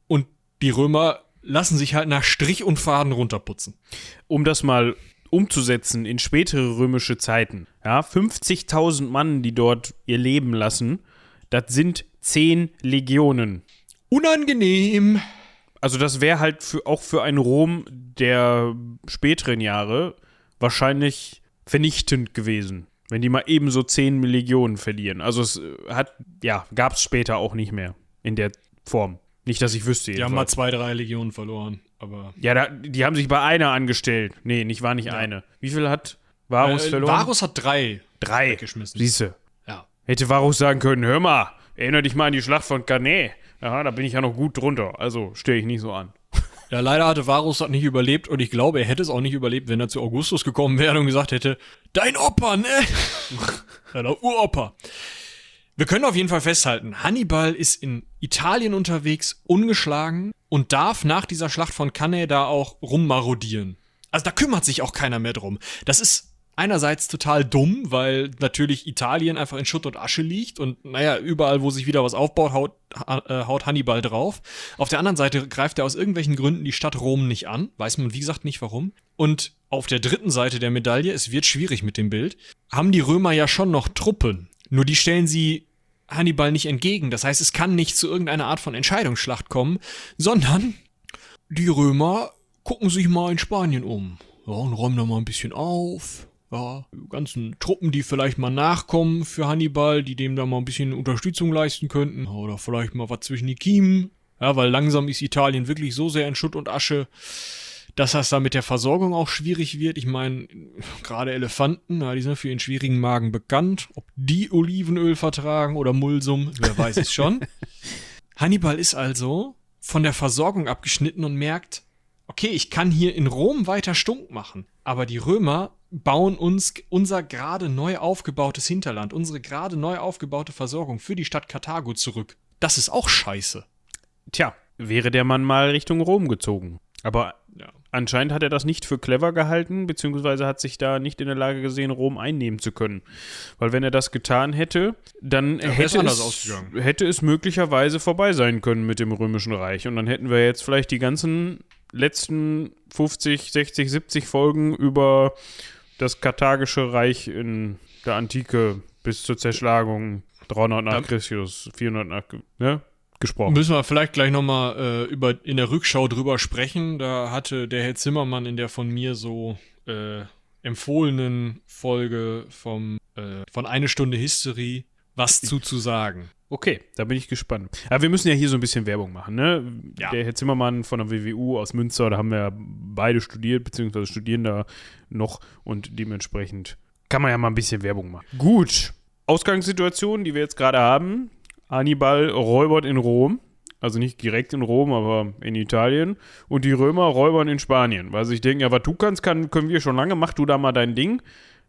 Und die Römer lassen sich halt nach Strich und Faden runterputzen. Um das mal umzusetzen in spätere römische Zeiten. Ja, 50.000 Mann, die dort ihr Leben lassen, das sind 10 Legionen. Unangenehm. Also das wäre halt für, auch für ein Rom der späteren Jahre wahrscheinlich vernichtend gewesen, wenn die mal ebenso 10 Legionen verlieren. Also es hat, ja, gab es später auch nicht mehr in der Form. Nicht, dass ich wüsste. Die haben mal zwei, drei Legionen verloren, aber. Ja, da, die haben sich bei einer angestellt. Nee, nicht war nicht ja. eine. Wie viel hat Varus äh, verloren? Varus hat drei. Drei. Siehste. Ja. Hätte Varus sagen können: Hör mal, erinnere dich mal an die Schlacht von Cannae. Ja, da bin ich ja noch gut drunter. Also stelle ich nicht so an. Ja, leider hatte Varus das nicht überlebt und ich glaube, er hätte es auch nicht überlebt, wenn er zu Augustus gekommen wäre und gesagt hätte, dein Opa, ne? [LAUGHS] Deiner Uropa. Wir können auf jeden Fall festhalten, Hannibal ist in Italien unterwegs, ungeschlagen und darf nach dieser Schlacht von Cannae da auch rummarodieren. Also da kümmert sich auch keiner mehr drum. Das ist einerseits total dumm, weil natürlich Italien einfach in Schutt und Asche liegt und naja, überall, wo sich wieder was aufbaut, haut, äh, haut Hannibal drauf. Auf der anderen Seite greift er aus irgendwelchen Gründen die Stadt Rom nicht an, weiß man wie gesagt nicht warum. Und auf der dritten Seite der Medaille, es wird schwierig mit dem Bild, haben die Römer ja schon noch Truppen. Nur die stellen sie Hannibal nicht entgegen. Das heißt, es kann nicht zu irgendeiner Art von Entscheidungsschlacht kommen, sondern die Römer gucken sich mal in Spanien um. Ja, und räumen da mal ein bisschen auf, ja, ganzen Truppen, die vielleicht mal nachkommen für Hannibal, die dem da mal ein bisschen Unterstützung leisten könnten. Oder vielleicht mal was zwischen die Kiemen. Ja, weil langsam ist Italien wirklich so sehr in Schutt und Asche, dass das da mit der Versorgung auch schwierig wird. Ich meine, gerade Elefanten, ja, die sind für ihren schwierigen Magen bekannt. Ob die Olivenöl vertragen oder Mulsum, wer weiß es schon. [LAUGHS] Hannibal ist also von der Versorgung abgeschnitten und merkt, okay, ich kann hier in Rom weiter Stunk machen, aber die Römer bauen uns unser gerade neu aufgebautes Hinterland, unsere gerade neu aufgebaute Versorgung für die Stadt Karthago zurück. Das ist auch scheiße. Tja, wäre der Mann mal Richtung Rom gezogen. Aber. Anscheinend hat er das nicht für clever gehalten, beziehungsweise hat sich da nicht in der Lage gesehen, Rom einnehmen zu können. Weil wenn er das getan hätte, dann ja, hätte, es, hätte es möglicherweise vorbei sein können mit dem Römischen Reich. Und dann hätten wir jetzt vielleicht die ganzen letzten 50, 60, 70 Folgen über das karthagische Reich in der Antike bis zur Zerschlagung 300 nach. Christus, 400 nach, ne? Gesprochen. Müssen wir vielleicht gleich nochmal äh, über in der Rückschau drüber sprechen. Da hatte der Herr Zimmermann in der von mir so äh, empfohlenen Folge vom äh, von eine Stunde History was zu zu sagen. Okay, da bin ich gespannt. Aber wir müssen ja hier so ein bisschen Werbung machen, ne? Ja. Der Herr Zimmermann von der WWU aus Münster, da haben wir ja beide studiert, beziehungsweise studieren da noch und dementsprechend kann man ja mal ein bisschen Werbung machen. Gut. Ausgangssituation, die wir jetzt gerade haben. Hannibal räubert in Rom. Also nicht direkt in Rom, aber in Italien. Und die Römer räubern in Spanien. Weil sie sich denken, ja, was du kannst, kann, können wir schon lange. Mach du da mal dein Ding.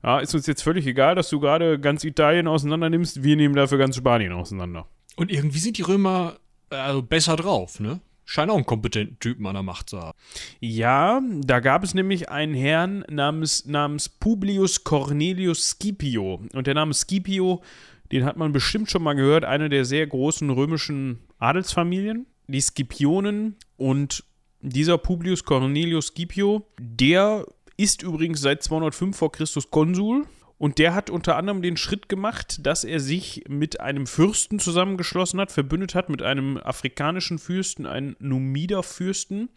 Ja, ist uns jetzt völlig egal, dass du gerade ganz Italien auseinander nimmst. Wir nehmen dafür ganz Spanien auseinander. Und irgendwie sind die Römer äh, also besser drauf, ne? Scheint auch einen kompetenten Typen an der Macht zu haben. Ja, da gab es nämlich einen Herrn namens, namens Publius Cornelius Scipio. Und der Name Scipio, den hat man bestimmt schon mal gehört, eine der sehr großen römischen Adelsfamilien, die Scipionen. Und dieser Publius Cornelius Scipio, der ist übrigens seit 205 vor Christus Konsul. Und der hat unter anderem den Schritt gemacht, dass er sich mit einem Fürsten zusammengeschlossen hat, verbündet hat mit einem afrikanischen Fürsten, einem Numider-Fürsten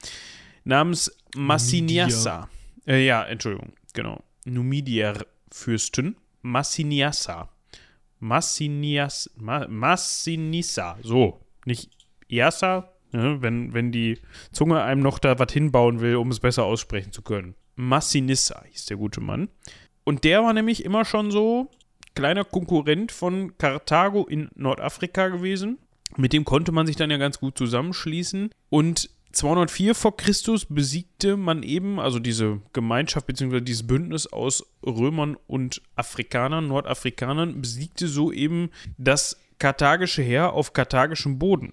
namens Massiniassa. Äh, ja, Entschuldigung, genau. Numidier-Fürsten. Massiniassa. Massinias, Ma, Massinissa. So, nicht Iassa, ne, wenn, wenn die Zunge einem noch da was hinbauen will, um es besser aussprechen zu können. Massinissa hieß der gute Mann. Und der war nämlich immer schon so kleiner Konkurrent von Karthago in Nordafrika gewesen. Mit dem konnte man sich dann ja ganz gut zusammenschließen. Und 204 vor Christus besiegte man eben, also diese Gemeinschaft bzw. dieses Bündnis aus Römern und Afrikanern, Nordafrikanern, besiegte so eben das karthagische Heer auf karthagischem Boden.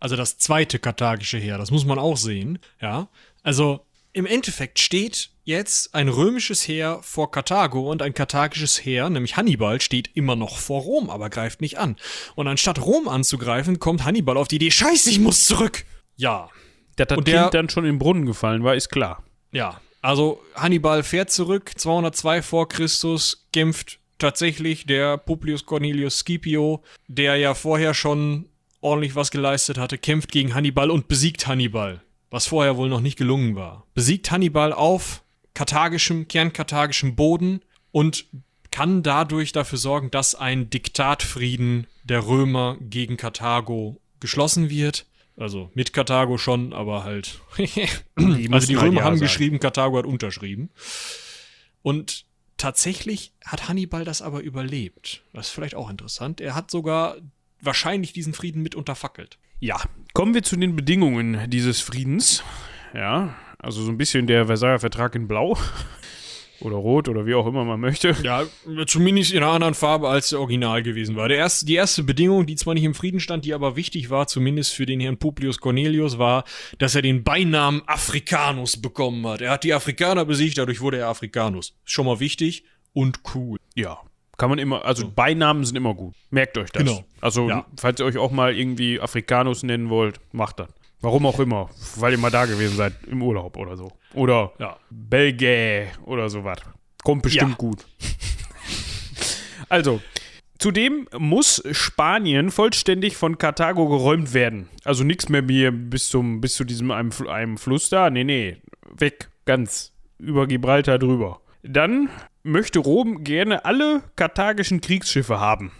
Also das zweite karthagische Heer, das muss man auch sehen, ja. Also im Endeffekt steht jetzt ein römisches Heer vor Karthago und ein karthagisches Heer, nämlich Hannibal, steht immer noch vor Rom, aber greift nicht an. Und anstatt Rom anzugreifen, kommt Hannibal auf die Idee, scheiße, ich muss zurück. Ja, Dass das Und der- Kind dann schon in den Brunnen gefallen war, ist klar. ja. Also Hannibal fährt zurück, 202 vor Christus, kämpft tatsächlich der Publius Cornelius Scipio, der ja vorher schon ordentlich was geleistet hatte, kämpft gegen Hannibal und besiegt Hannibal, was vorher wohl noch nicht gelungen war. Besiegt Hannibal auf karthagischem, kernkarthagischem Boden und kann dadurch dafür sorgen, dass ein Diktatfrieden der Römer gegen Karthago geschlossen wird. Also mit Karthago schon, aber halt. [LAUGHS] also die mussten halt Römer Ja haben sagen. geschrieben, Karthago hat unterschrieben. Und tatsächlich hat Hannibal das aber überlebt. Das ist vielleicht auch interessant. Er hat sogar wahrscheinlich diesen Frieden mit unterfackelt. Ja, kommen wir zu den Bedingungen dieses Friedens. Ja, also so ein bisschen der Versailler Vertrag in Blau oder Rot oder wie auch immer man möchte. Ja, zumindest in einer anderen Farbe als der Original gewesen war. Der erste, die erste Bedingung, die zwar nicht im Frieden stand, die aber wichtig war, zumindest für den Herrn Publius Cornelius, war, dass er den Beinamen Africanus bekommen hat. Er hat die Afrikaner besiegt, dadurch wurde er Africanus. Schon mal wichtig und cool. Ja, kann man immer, also Beinamen sind immer gut. Merkt euch das. Genau. Also, Ja. falls ihr euch auch mal irgendwie Afrikanus nennen wollt, macht das. Warum auch immer, weil ihr mal da gewesen seid im Urlaub oder so. Oder Ja. Belgä oder sowas. Kommt bestimmt Ja. gut. also, zudem muss Spanien vollständig von Karthago geräumt werden. Also nichts mehr hier bis zum bis zu diesem einem, einem Fluss da. Nee, nee, weg, ganz über Gibraltar drüber. Dann möchte Rom gerne alle karthagischen Kriegsschiffe haben.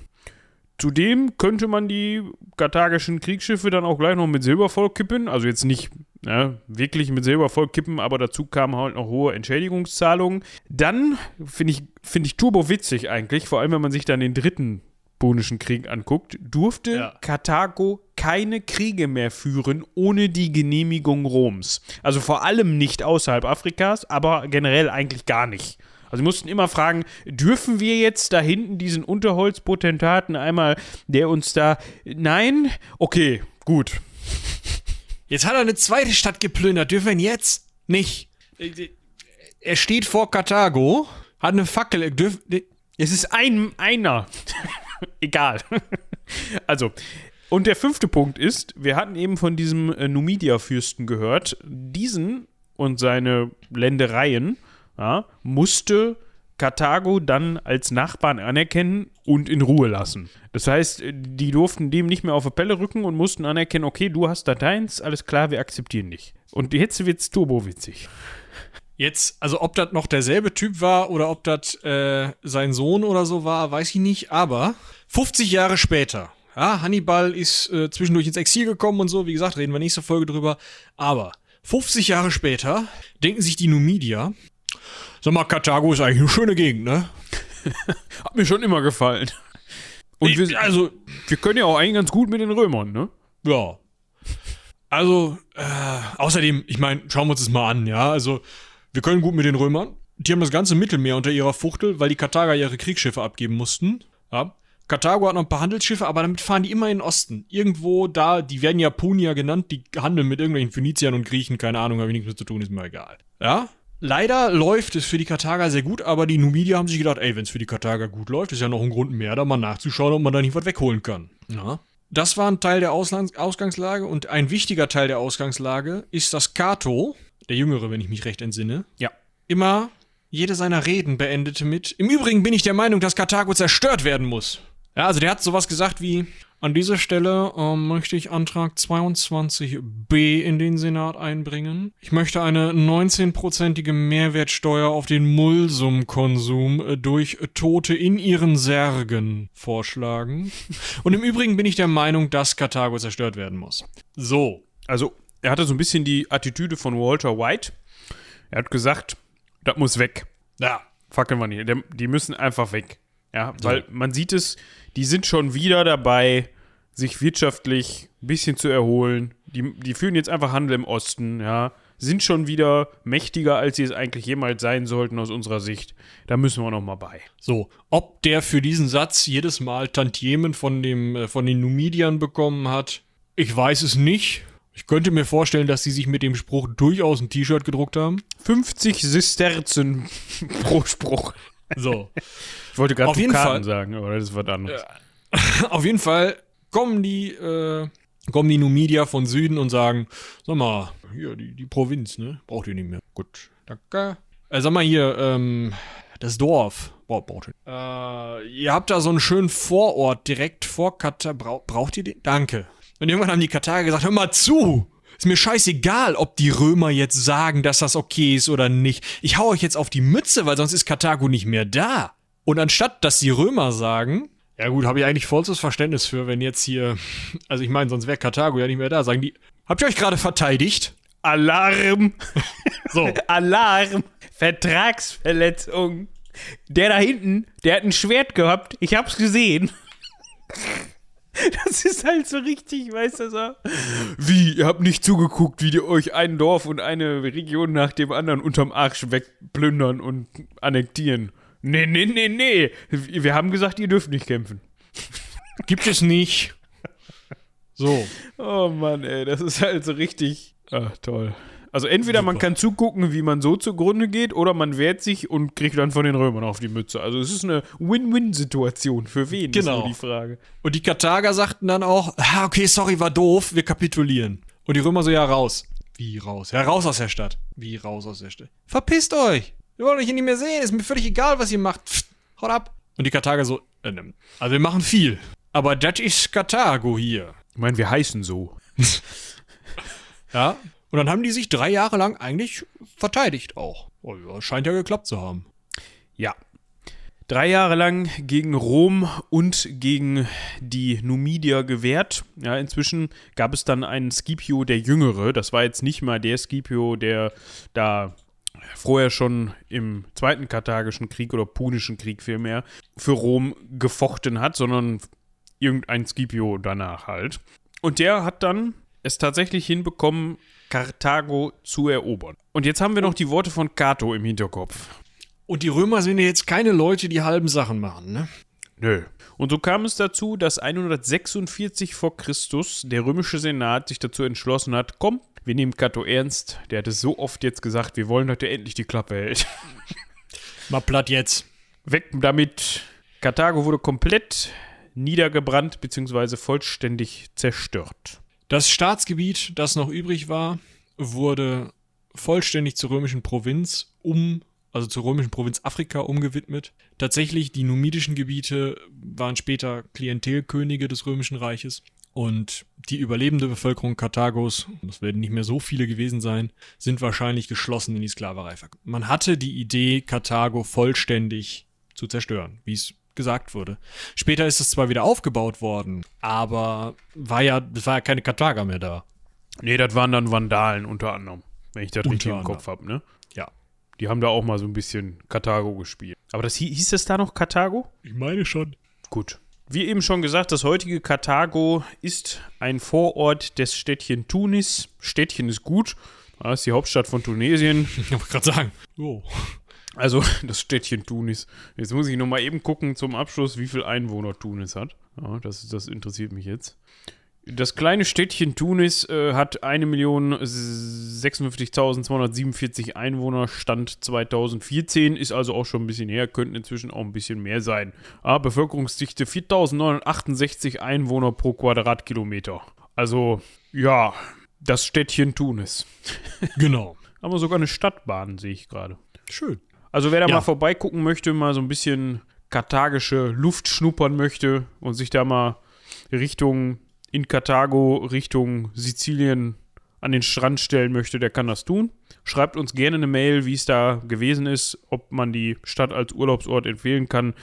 Zudem könnte man die karthagischen Kriegsschiffe dann auch gleich noch mit Silber vollkippen. Also jetzt nicht ne, wirklich mit Silber vollkippen, aber dazu kamen halt noch hohe Entschädigungszahlungen. Dann finde ich, finde ich turbo witzig eigentlich, vor allem wenn man sich dann den dritten Punischen Krieg anguckt, durfte Ja. Karthago keine Kriege mehr führen ohne die Genehmigung Roms. Also vor allem nicht außerhalb Afrikas, aber generell eigentlich gar nicht. Also sie mussten immer fragen, dürfen wir jetzt da hinten diesen Unterholzpotentaten einmal, der uns da... Nein? Okay, gut. Jetzt hat er eine zweite Stadt geplündert. Dürfen wir ihn jetzt? Nicht. Er steht vor Karthago, hat eine Fackel. Dürf, Es ist ein, einer. [LAUGHS] Egal. also, und der fünfte Punkt ist, wir hatten eben von diesem äh, Numidia-Fürsten gehört. Diesen und seine Ländereien ja, musste Karthago dann als Nachbarn anerkennen und in Ruhe lassen. Das heißt, die durften dem nicht mehr auf die Pelle rücken und mussten anerkennen, okay, du hast da deins, alles klar, wir akzeptieren dich. Und jetzt wird's turbowitzig. Jetzt, also ob das noch derselbe Typ war oder ob das äh, sein Sohn oder so war, weiß ich nicht. Aber 50 Jahre später, ja, Hannibal ist äh, zwischendurch ins Exil gekommen und so. Wie gesagt, reden wir nächste Folge drüber. Aber 50 Jahre später denken sich die Numidier, sag mal, Karthago ist eigentlich eine schöne Gegend, ne? [LAUGHS] Hat mir schon immer gefallen. Und Ich- wir, also, wir können ja auch eigentlich ganz gut mit den Römern, ne? Ja. Also, äh, außerdem, ich meine, schauen wir uns das mal an, ja. Also, wir können gut mit den Römern. Die haben das ganze Mittelmeer unter ihrer Fuchtel, weil die Karthager ihre Kriegsschiffe abgeben mussten. Ja. Karthago hat noch ein paar Handelsschiffe, aber damit fahren die immer in den Osten. Irgendwo da, die werden ja Punier genannt, die handeln mit irgendwelchen Phöniziern und Griechen, keine Ahnung, habe ich nichts mit zu tun, ist mir egal. Ja. Leider läuft es für die Karthager sehr gut, aber die Numidier haben sich gedacht, ey, wenn es für die Karthager gut läuft, ist ja noch ein Grund mehr, da mal nachzuschauen, ob man da nicht was wegholen kann. Ja. Das war ein Teil der Auslands Ausgangslage und ein wichtiger Teil der Ausgangslage ist, dass Cato, der Jüngere, wenn ich mich recht entsinne, Ja. immer jede seiner Reden beendete mit Im Übrigen bin ich der Meinung, dass Karthago zerstört werden muss. Ja, also der hat sowas gesagt wie An dieser Stelle ähm, möchte ich Antrag 22b in den Senat einbringen. Ich möchte eine 19-prozentige Mehrwertsteuer auf den Mulsumkonsum äh, durch Tote in ihren Särgen vorschlagen. [LAUGHS] Und im Übrigen bin ich der Meinung, dass Karthago zerstört werden muss. So. Also, er hatte so ein bisschen die Attitüde von Walter White. Er hat gesagt, das muss weg. Ja. Fackeln wir nicht. Die müssen einfach weg. Ja, weil man sieht es, die sind schon wieder dabei, sich wirtschaftlich ein bisschen zu erholen. Die, die führen jetzt einfach Handel im Osten, ja. Sind schon wieder mächtiger, als sie es eigentlich jemals sein sollten aus unserer Sicht. Da müssen wir noch mal bei. So, ob der für diesen Satz jedes Mal Tantiemen von, dem, äh, von den Numidiern bekommen hat, ich weiß es nicht. Ich könnte mir vorstellen, dass sie sich mit dem Spruch durchaus ein T-Shirt gedruckt haben. 50 Sisterzen [LAUGHS] pro Spruch. So. Ich wollte gerade Dukaten Fall. sagen, aber das ist was anderes. [LAUGHS] Auf jeden Fall kommen die, äh, kommen die Numidier von Süden und sagen, sag mal, hier, die, die Provinz, ne? Braucht ihr nicht mehr. Gut, danke. Äh, sag mal hier, ähm, das Dorf. Boah, braucht ihr. Äh, ihr habt da so einen schönen Vorort direkt vor Katar. Brau braucht ihr den? Danke. Und irgendwann haben die Karthager gesagt, hör mal zu! Ist mir scheißegal, ob die Römer jetzt sagen, dass das okay ist oder nicht. Ich hau euch jetzt auf die Mütze, weil sonst ist Karthago nicht mehr da. Und anstatt, dass die Römer sagen, ja gut, habe ich eigentlich vollstes Verständnis für, wenn jetzt hier, also ich meine, sonst wäre Karthago ja nicht mehr da, sagen die, habt ihr euch gerade verteidigt? Alarm! [LAUGHS] So, [LAUGHS] Alarm! Vertragsverletzung! Der da hinten, der hat ein Schwert gehabt. Ich hab's gesehen. [LAUGHS] Das ist halt so richtig, weißt du so? Wie, ihr habt nicht zugeguckt, wie die euch ein Dorf und eine Region nach dem anderen unterm Arsch wegplündern und annektieren. Nee, nee, nee, nee. Wir haben gesagt, ihr dürft nicht kämpfen. [LAUGHS] gibt es nicht. So, Oh Mann, ey, das ist halt so richtig. Ach, toll. Also entweder man kann zugucken, wie man so zugrunde geht, oder man wehrt sich und kriegt dann von den Römern auf die Mütze. Also es ist eine Win-Win-Situation. Für wen Genau. ist nur die Frage. und die Karthager sagten dann auch, ah, okay, sorry, war doof, wir kapitulieren. Und die Römer so, ja, raus. Wie raus? Ja, raus aus der Stadt. Wie raus aus der Stadt? Verpisst euch! Wir wollen euch hier nicht mehr sehen, ist mir völlig egal, was ihr macht. Pft, haut ab. Und die Karthager so, äh, also wir machen viel. Aber das ist Karthago hier. Ich meine, wir heißen so. [LAUGHS] Ja. Und dann haben die sich drei Jahre lang eigentlich verteidigt auch. Oh, ja, scheint ja geklappt zu haben. Ja. Drei Jahre lang gegen Rom und gegen die Numidier gewehrt. Ja, inzwischen gab es dann einen Scipio der Jüngere. Das war jetzt nicht mal der Scipio, der da vorher schon im Zweiten Karthagischen Krieg oder Punischen Krieg vielmehr für Rom gefochten hat, sondern irgendein Scipio danach halt. Und der hat dann es tatsächlich hinbekommen, Karthago zu erobern. Und jetzt haben wir noch die Worte von Cato im Hinterkopf. Und die Römer sind ja jetzt keine Leute, die halben Sachen machen, ne? Nö. Und so kam es dazu, dass 146 vor Christus der römische Senat sich dazu entschlossen hat, komm, wir nehmen Cato ernst. Der hat es so oft jetzt gesagt, wir wollen, dass der endlich die Klappe hält. [LAUGHS] Mal platt jetzt. Weg damit. Karthago wurde komplett niedergebrannt bzw. vollständig zerstört. Das Staatsgebiet, das noch übrig war, wurde vollständig zur römischen Provinz um also zur römischen Provinz Afrika umgewidmet. Tatsächlich, die numidischen Gebiete waren später Klientelkönige des römischen Reiches. Und die überlebende Bevölkerung Karthagos, das werden nicht mehr so viele gewesen sein, sind wahrscheinlich geschlossen in die Sklaverei. Man hatte die Idee, Karthago vollständig zu zerstören, wie es gesagt wurde. Später ist es zwar wieder aufgebaut worden, aber war ja, es war ja keine Karthager mehr da. Nee, das waren dann Vandalen unter anderem, wenn ich das richtig im Kopf habe, ne? Ja. Die haben da auch mal so ein bisschen Karthago gespielt. Aber das hieß es da noch Karthago? Ich meine schon. Gut. Wie eben schon gesagt, das heutige Karthago ist ein Vorort des Städtchen Tunis. Städtchen ist gut. Das ist die Hauptstadt von Tunesien. [LAUGHS] Ich wollte gerade sagen. Oh. Also [LAUGHS] das Städtchen Tunis. Jetzt muss ich noch mal eben gucken zum Abschluss, wie viel Einwohner Tunis hat. Ja, das, das interessiert mich jetzt. Das kleine Städtchen Tunis äh, hat 1.056.247 Einwohner, Stand 2014, ist also auch schon ein bisschen her, könnten inzwischen auch ein bisschen mehr sein. Ah, Bevölkerungsdichte 4.968 Einwohner pro Quadratkilometer. Also, ja, das Städtchen Tunis. [LAUGHS] Genau. Aber sogar eine Stadtbahn sehe ich gerade. Schön. Also wer da Ja. mal vorbeigucken möchte, mal so ein bisschen karthagische Luft schnuppern möchte und sich da mal Richtung in Karthago, Richtung Sizilien an den Strand stellen möchte, der kann das tun. Schreibt uns gerne eine Mail, wie es da gewesen ist, ob man die Stadt als Urlaubsort empfehlen kann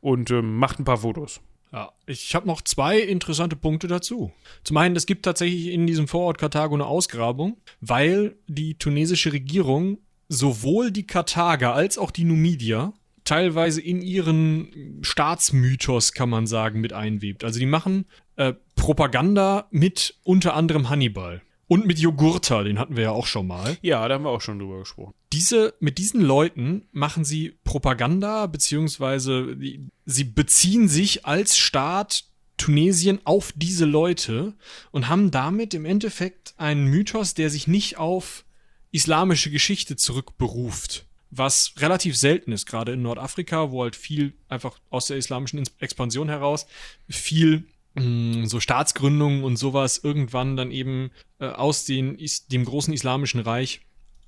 und ähm, macht ein paar Fotos. Ja, ich habe noch zwei interessante Punkte dazu. Zum einen, es gibt tatsächlich in diesem Vorort Karthago eine Ausgrabung, weil die tunesische Regierung sowohl die Karthager als auch die Numidier teilweise in ihren Staatsmythos, kann man sagen, mit einwebt. Also die machen äh, Propaganda mit unter anderem Hannibal. Und mit Jogurta, den hatten wir ja auch schon mal. Ja, da haben wir auch schon drüber gesprochen. diese, mit diesen Leuten machen sie Propaganda, beziehungsweise die, sie beziehen sich als Staat Tunesien auf diese Leute und haben damit im Endeffekt einen Mythos, der sich nicht auf islamische Geschichte zurückberuft. Was relativ selten ist, gerade in Nordafrika, wo halt viel einfach aus der islamischen Expansion heraus viel mh, so Staatsgründungen und sowas irgendwann dann eben äh, aus den, dem großen islamischen Reich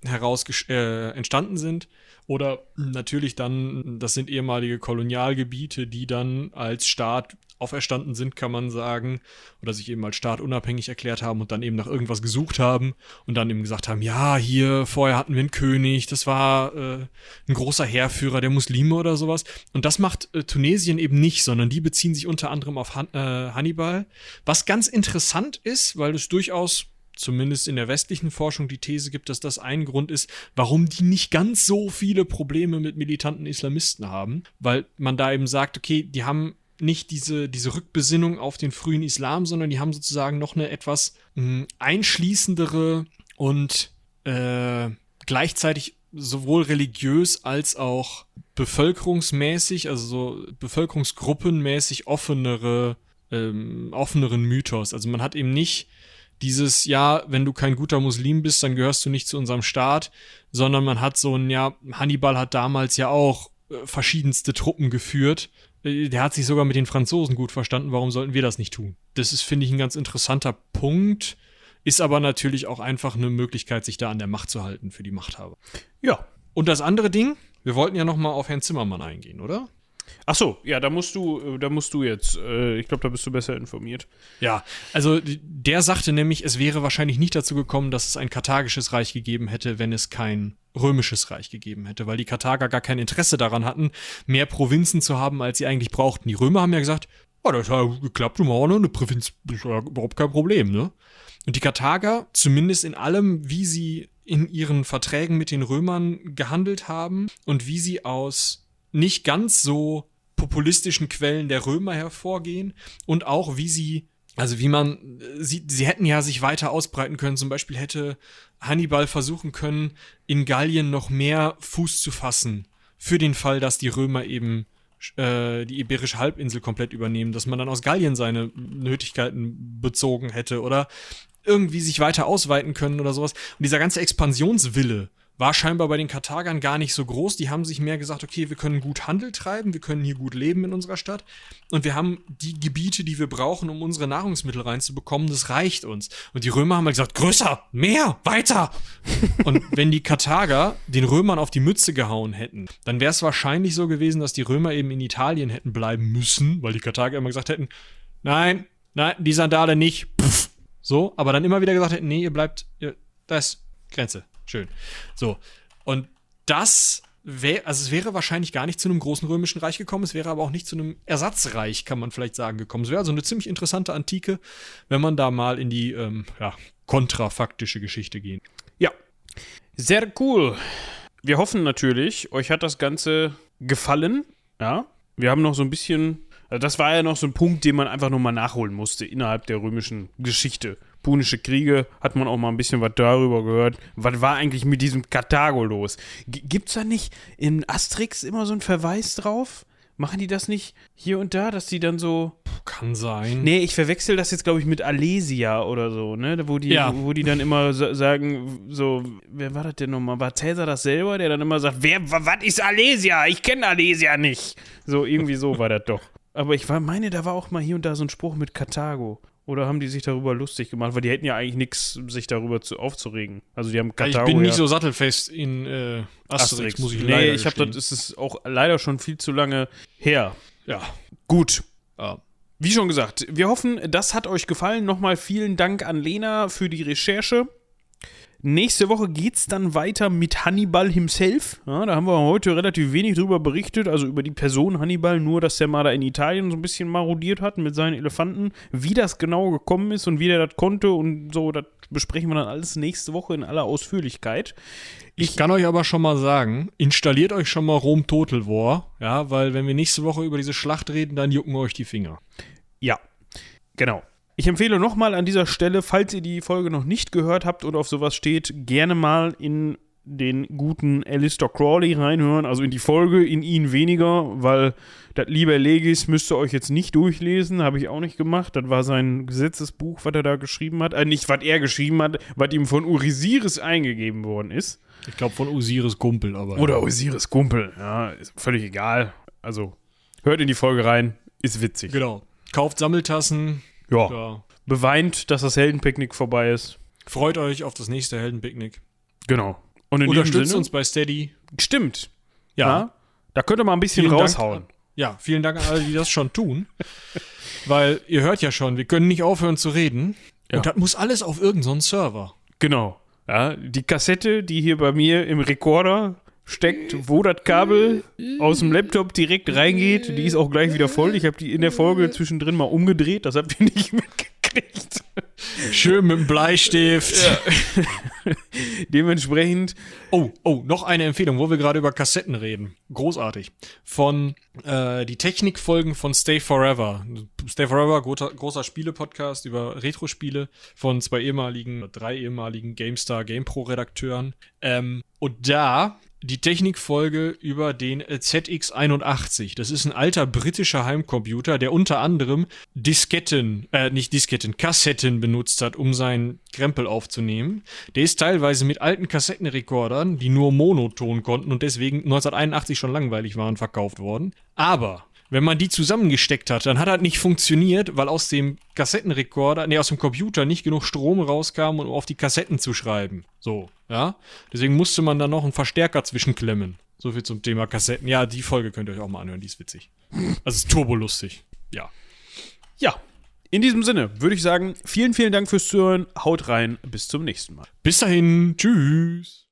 heraus äh, entstanden sind. Oder natürlich dann, das sind ehemalige Kolonialgebiete, die dann als Staat auferstanden sind, kann man sagen, oder sich eben als Staat unabhängig erklärt haben und dann eben nach irgendwas gesucht haben und dann eben gesagt haben, ja, hier, vorher hatten wir einen König, das war äh, ein großer Heerführer der Muslime oder sowas. Und das macht äh, Tunesien eben nicht, sondern die beziehen sich unter anderem auf Han äh, Hannibal, was ganz interessant ist, weil es durchaus zumindest in der westlichen Forschung die These gibt, dass das ein Grund ist, warum die nicht ganz so viele Probleme mit militanten Islamisten haben, weil man da eben sagt, okay, die haben nicht diese, diese Rückbesinnung auf den frühen Islam, sondern die haben sozusagen noch eine etwas mh, einschließendere und äh, gleichzeitig sowohl religiös als auch bevölkerungsmäßig, also so bevölkerungsgruppenmäßig offenere, ähm, offeneren Mythos. Also man hat eben nicht dieses, ja, wenn du kein guter Muslim bist, dann gehörst du nicht zu unserem Staat, sondern man hat so ein, ja, Hannibal hat damals ja auch äh, verschiedenste Truppen geführt. Äh, Der hat sich sogar mit den Franzosen gut verstanden, warum sollten wir das nicht tun? Das ist, finde ich, ein ganz interessanter Punkt, ist aber natürlich auch einfach eine Möglichkeit, sich da an der Macht zu halten für die Machthaber. Ja. Und das andere Ding, wir wollten ja noch mal auf Herrn Zimmermann eingehen, oder? Ach so, ja, da musst du, äh, da musst du jetzt, äh, ich glaube, da bist du besser informiert. Ja, also der sagte nämlich, es wäre wahrscheinlich nicht dazu gekommen, dass es ein karthagisches Reich gegeben hätte, wenn es kein römisches Reich gegeben hätte, weil die Karthager gar kein Interesse daran hatten, mehr Provinzen zu haben, als sie eigentlich brauchten. Die Römer haben ja gesagt, oh, das hat geklappt, du machst auch noch eine Provinz, ist ja überhaupt kein Problem, ne? Und die Karthager, zumindest in allem, wie sie in ihren Verträgen mit den Römern gehandelt haben und wie sie aus nicht ganz so populistischen Quellen der Römer hervorgehen und auch wie sie, also wie man, sie, sie hätten ja sich weiter ausbreiten können. Zum Beispiel hätte Hannibal versuchen können, in Gallien noch mehr Fuß zu fassen. Für den Fall, dass die Römer eben äh, die Iberische Halbinsel komplett übernehmen, dass man dann aus Gallien seine Nötigkeiten bezogen hätte oder irgendwie sich weiter ausweiten können oder sowas. Und dieser ganze Expansionswille war scheinbar bei den Karthagern gar nicht so groß. Die haben sich mehr gesagt, okay, wir können gut Handel treiben, wir können hier gut leben in unserer Stadt und wir haben die Gebiete, die wir brauchen, um unsere Nahrungsmittel reinzubekommen, das reicht uns. Und die Römer haben halt gesagt, größer, mehr, weiter. [LAUGHS] und wenn die Karthager den Römern auf die Mütze gehauen hätten, dann wäre es wahrscheinlich so gewesen, dass die Römer eben in Italien hätten bleiben müssen, weil die Karthager immer gesagt hätten, nein, nein, die Sandale nicht. Pff. So, aber dann immer wieder gesagt hätten, nee, ihr bleibt, ihr, das Grenze. Schön. So. Und das wäre, also es wäre wahrscheinlich gar nicht zu einem großen römischen Reich gekommen, es wäre aber auch nicht zu einem Ersatzreich, kann man vielleicht sagen, gekommen. Es wäre also eine ziemlich interessante Antike, wenn man da mal in die ähm, ja, kontrafaktische Geschichte geht. Ja. Sehr cool. Wir hoffen natürlich, euch hat das Ganze gefallen. Ja. Wir haben noch so ein bisschen. Also das war ja noch so ein Punkt, den man einfach nochmal nachholen musste innerhalb der römischen Geschichte. Punische Kriege, hat man auch mal ein bisschen was darüber gehört. Was war eigentlich mit diesem Karthago los? G gibt's da nicht in Asterix immer so einen Verweis drauf? Machen die das nicht hier und da, dass die dann so. Kann sein. Nee, ich verwechsel das jetzt, glaube ich, mit Alesia oder so, ne? Wo die, Ja. wo die dann immer sa- sagen, so, wer war das denn nochmal? War Cäsar das selber, der dann immer sagt, wer, was ist Alesia? Ich kenne Alesia nicht. So, irgendwie so war das doch. Aber ich war, meine, da war auch mal hier und da so ein Spruch mit Karthago. Oder haben die sich darüber lustig gemacht? Weil die hätten ja eigentlich nichts, sich darüber zu, aufzuregen. Also die haben ich Karthago bin nicht so sattelfest in äh, Asterix, muss ich nee, leider ich habe das, ist es auch leider schon viel zu lange her. Ja. Gut, ja. wie schon gesagt, wir hoffen, das hat euch gefallen. Nochmal vielen Dank an Lena für die Recherche. Nächste Woche geht's dann weiter mit Hannibal himself. Ja, da haben wir heute relativ wenig drüber berichtet, also über die Person Hannibal, nur dass der mal da in Italien so ein bisschen marodiert hat mit seinen Elefanten. Wie das genau gekommen ist und wie der das konnte und so, das besprechen wir dann alles nächste Woche in aller Ausführlichkeit. Ich kann euch aber schon mal sagen, installiert euch schon mal Rom Total War, ja, weil wenn wir nächste Woche über diese Schlacht reden, dann jucken euch die Finger. Ja, genau. Ich empfehle nochmal an dieser Stelle, falls ihr die Folge noch nicht gehört habt oder auf sowas steht, gerne mal in den guten Alistair Crawley reinhören, also in die Folge, in ihn weniger, weil das Liber Legis müsst ihr euch jetzt nicht durchlesen, habe ich auch nicht gemacht. Das war sein Gesetzesbuch, was er da geschrieben hat. Äh, nicht, was er geschrieben hat, was ihm von Urisiris eingegeben worden ist. Ich glaube von Osiris Kumpel, aber. Oder Osiris Kumpel, ja, ist völlig egal. Also, hört in die Folge rein, ist witzig. Genau. Kauft Sammeltassen. Ja. Ja. Beweint, dass das Heldenpicknick vorbei ist. Freut euch auf das nächste Heldenpicknick. Genau. Und in Unterstützt Sinne, uns bei Steady. Stimmt. Ja. Ja. Da könnt ihr mal ein bisschen Vielen Dank raushauen. an- Ja, vielen Dank an alle, die das schon tun. [LAUGHS] Weil ihr hört ja schon, wir können nicht aufhören zu reden. Ja. Und das muss alles auf irgendeinen Server. Genau. Ja, die Kassette, die hier bei mir im Rekorder steckt, wo das Kabel aus dem Laptop direkt reingeht, die ist auch gleich wieder voll. Ich habe die in der Folge zwischendrin mal umgedreht, das habt ihr nicht [LAUGHS] mitgekriegt. Schön mit dem Bleistift. [LAUGHS] Dementsprechend, Oh, oh, noch eine Empfehlung, wo wir gerade über Kassetten reden. Großartig. Von äh, die Technikfolgen von Stay Forever. Stay Forever, großer, großer Spiele-Podcast über Retro-Spiele von zwei ehemaligen, drei ehemaligen GameStar GamePro-Redakteuren. Ähm, und da die Technikfolge über den äh, ZX81. Das ist ein alter britischer Heimcomputer, der unter anderem Disketten, äh, nicht Disketten, Kassetten benutzt hat, um seinen Krempel aufzunehmen. Der ist teilweise mit alten Kassettenrekordern, die nur monoton konnten und deswegen 1981 schon langweilig waren, verkauft worden. Aber wenn man die zusammengesteckt hat, dann hat das nicht funktioniert, weil aus dem Kassettenrekorder, nee, aus dem Computer nicht genug Strom rauskam, um auf die Kassetten zu schreiben. So, ja. Deswegen musste man dann noch einen Verstärker zwischenklemmen. So viel zum Thema Kassetten. Ja, die Folge könnt ihr euch auch mal anhören, die ist witzig. Also ist turbolustig. Ja. ja. In diesem Sinne würde ich sagen, vielen, vielen Dank fürs Zuhören. Haut rein. Bis zum nächsten Mal. Bis dahin. Tschüss.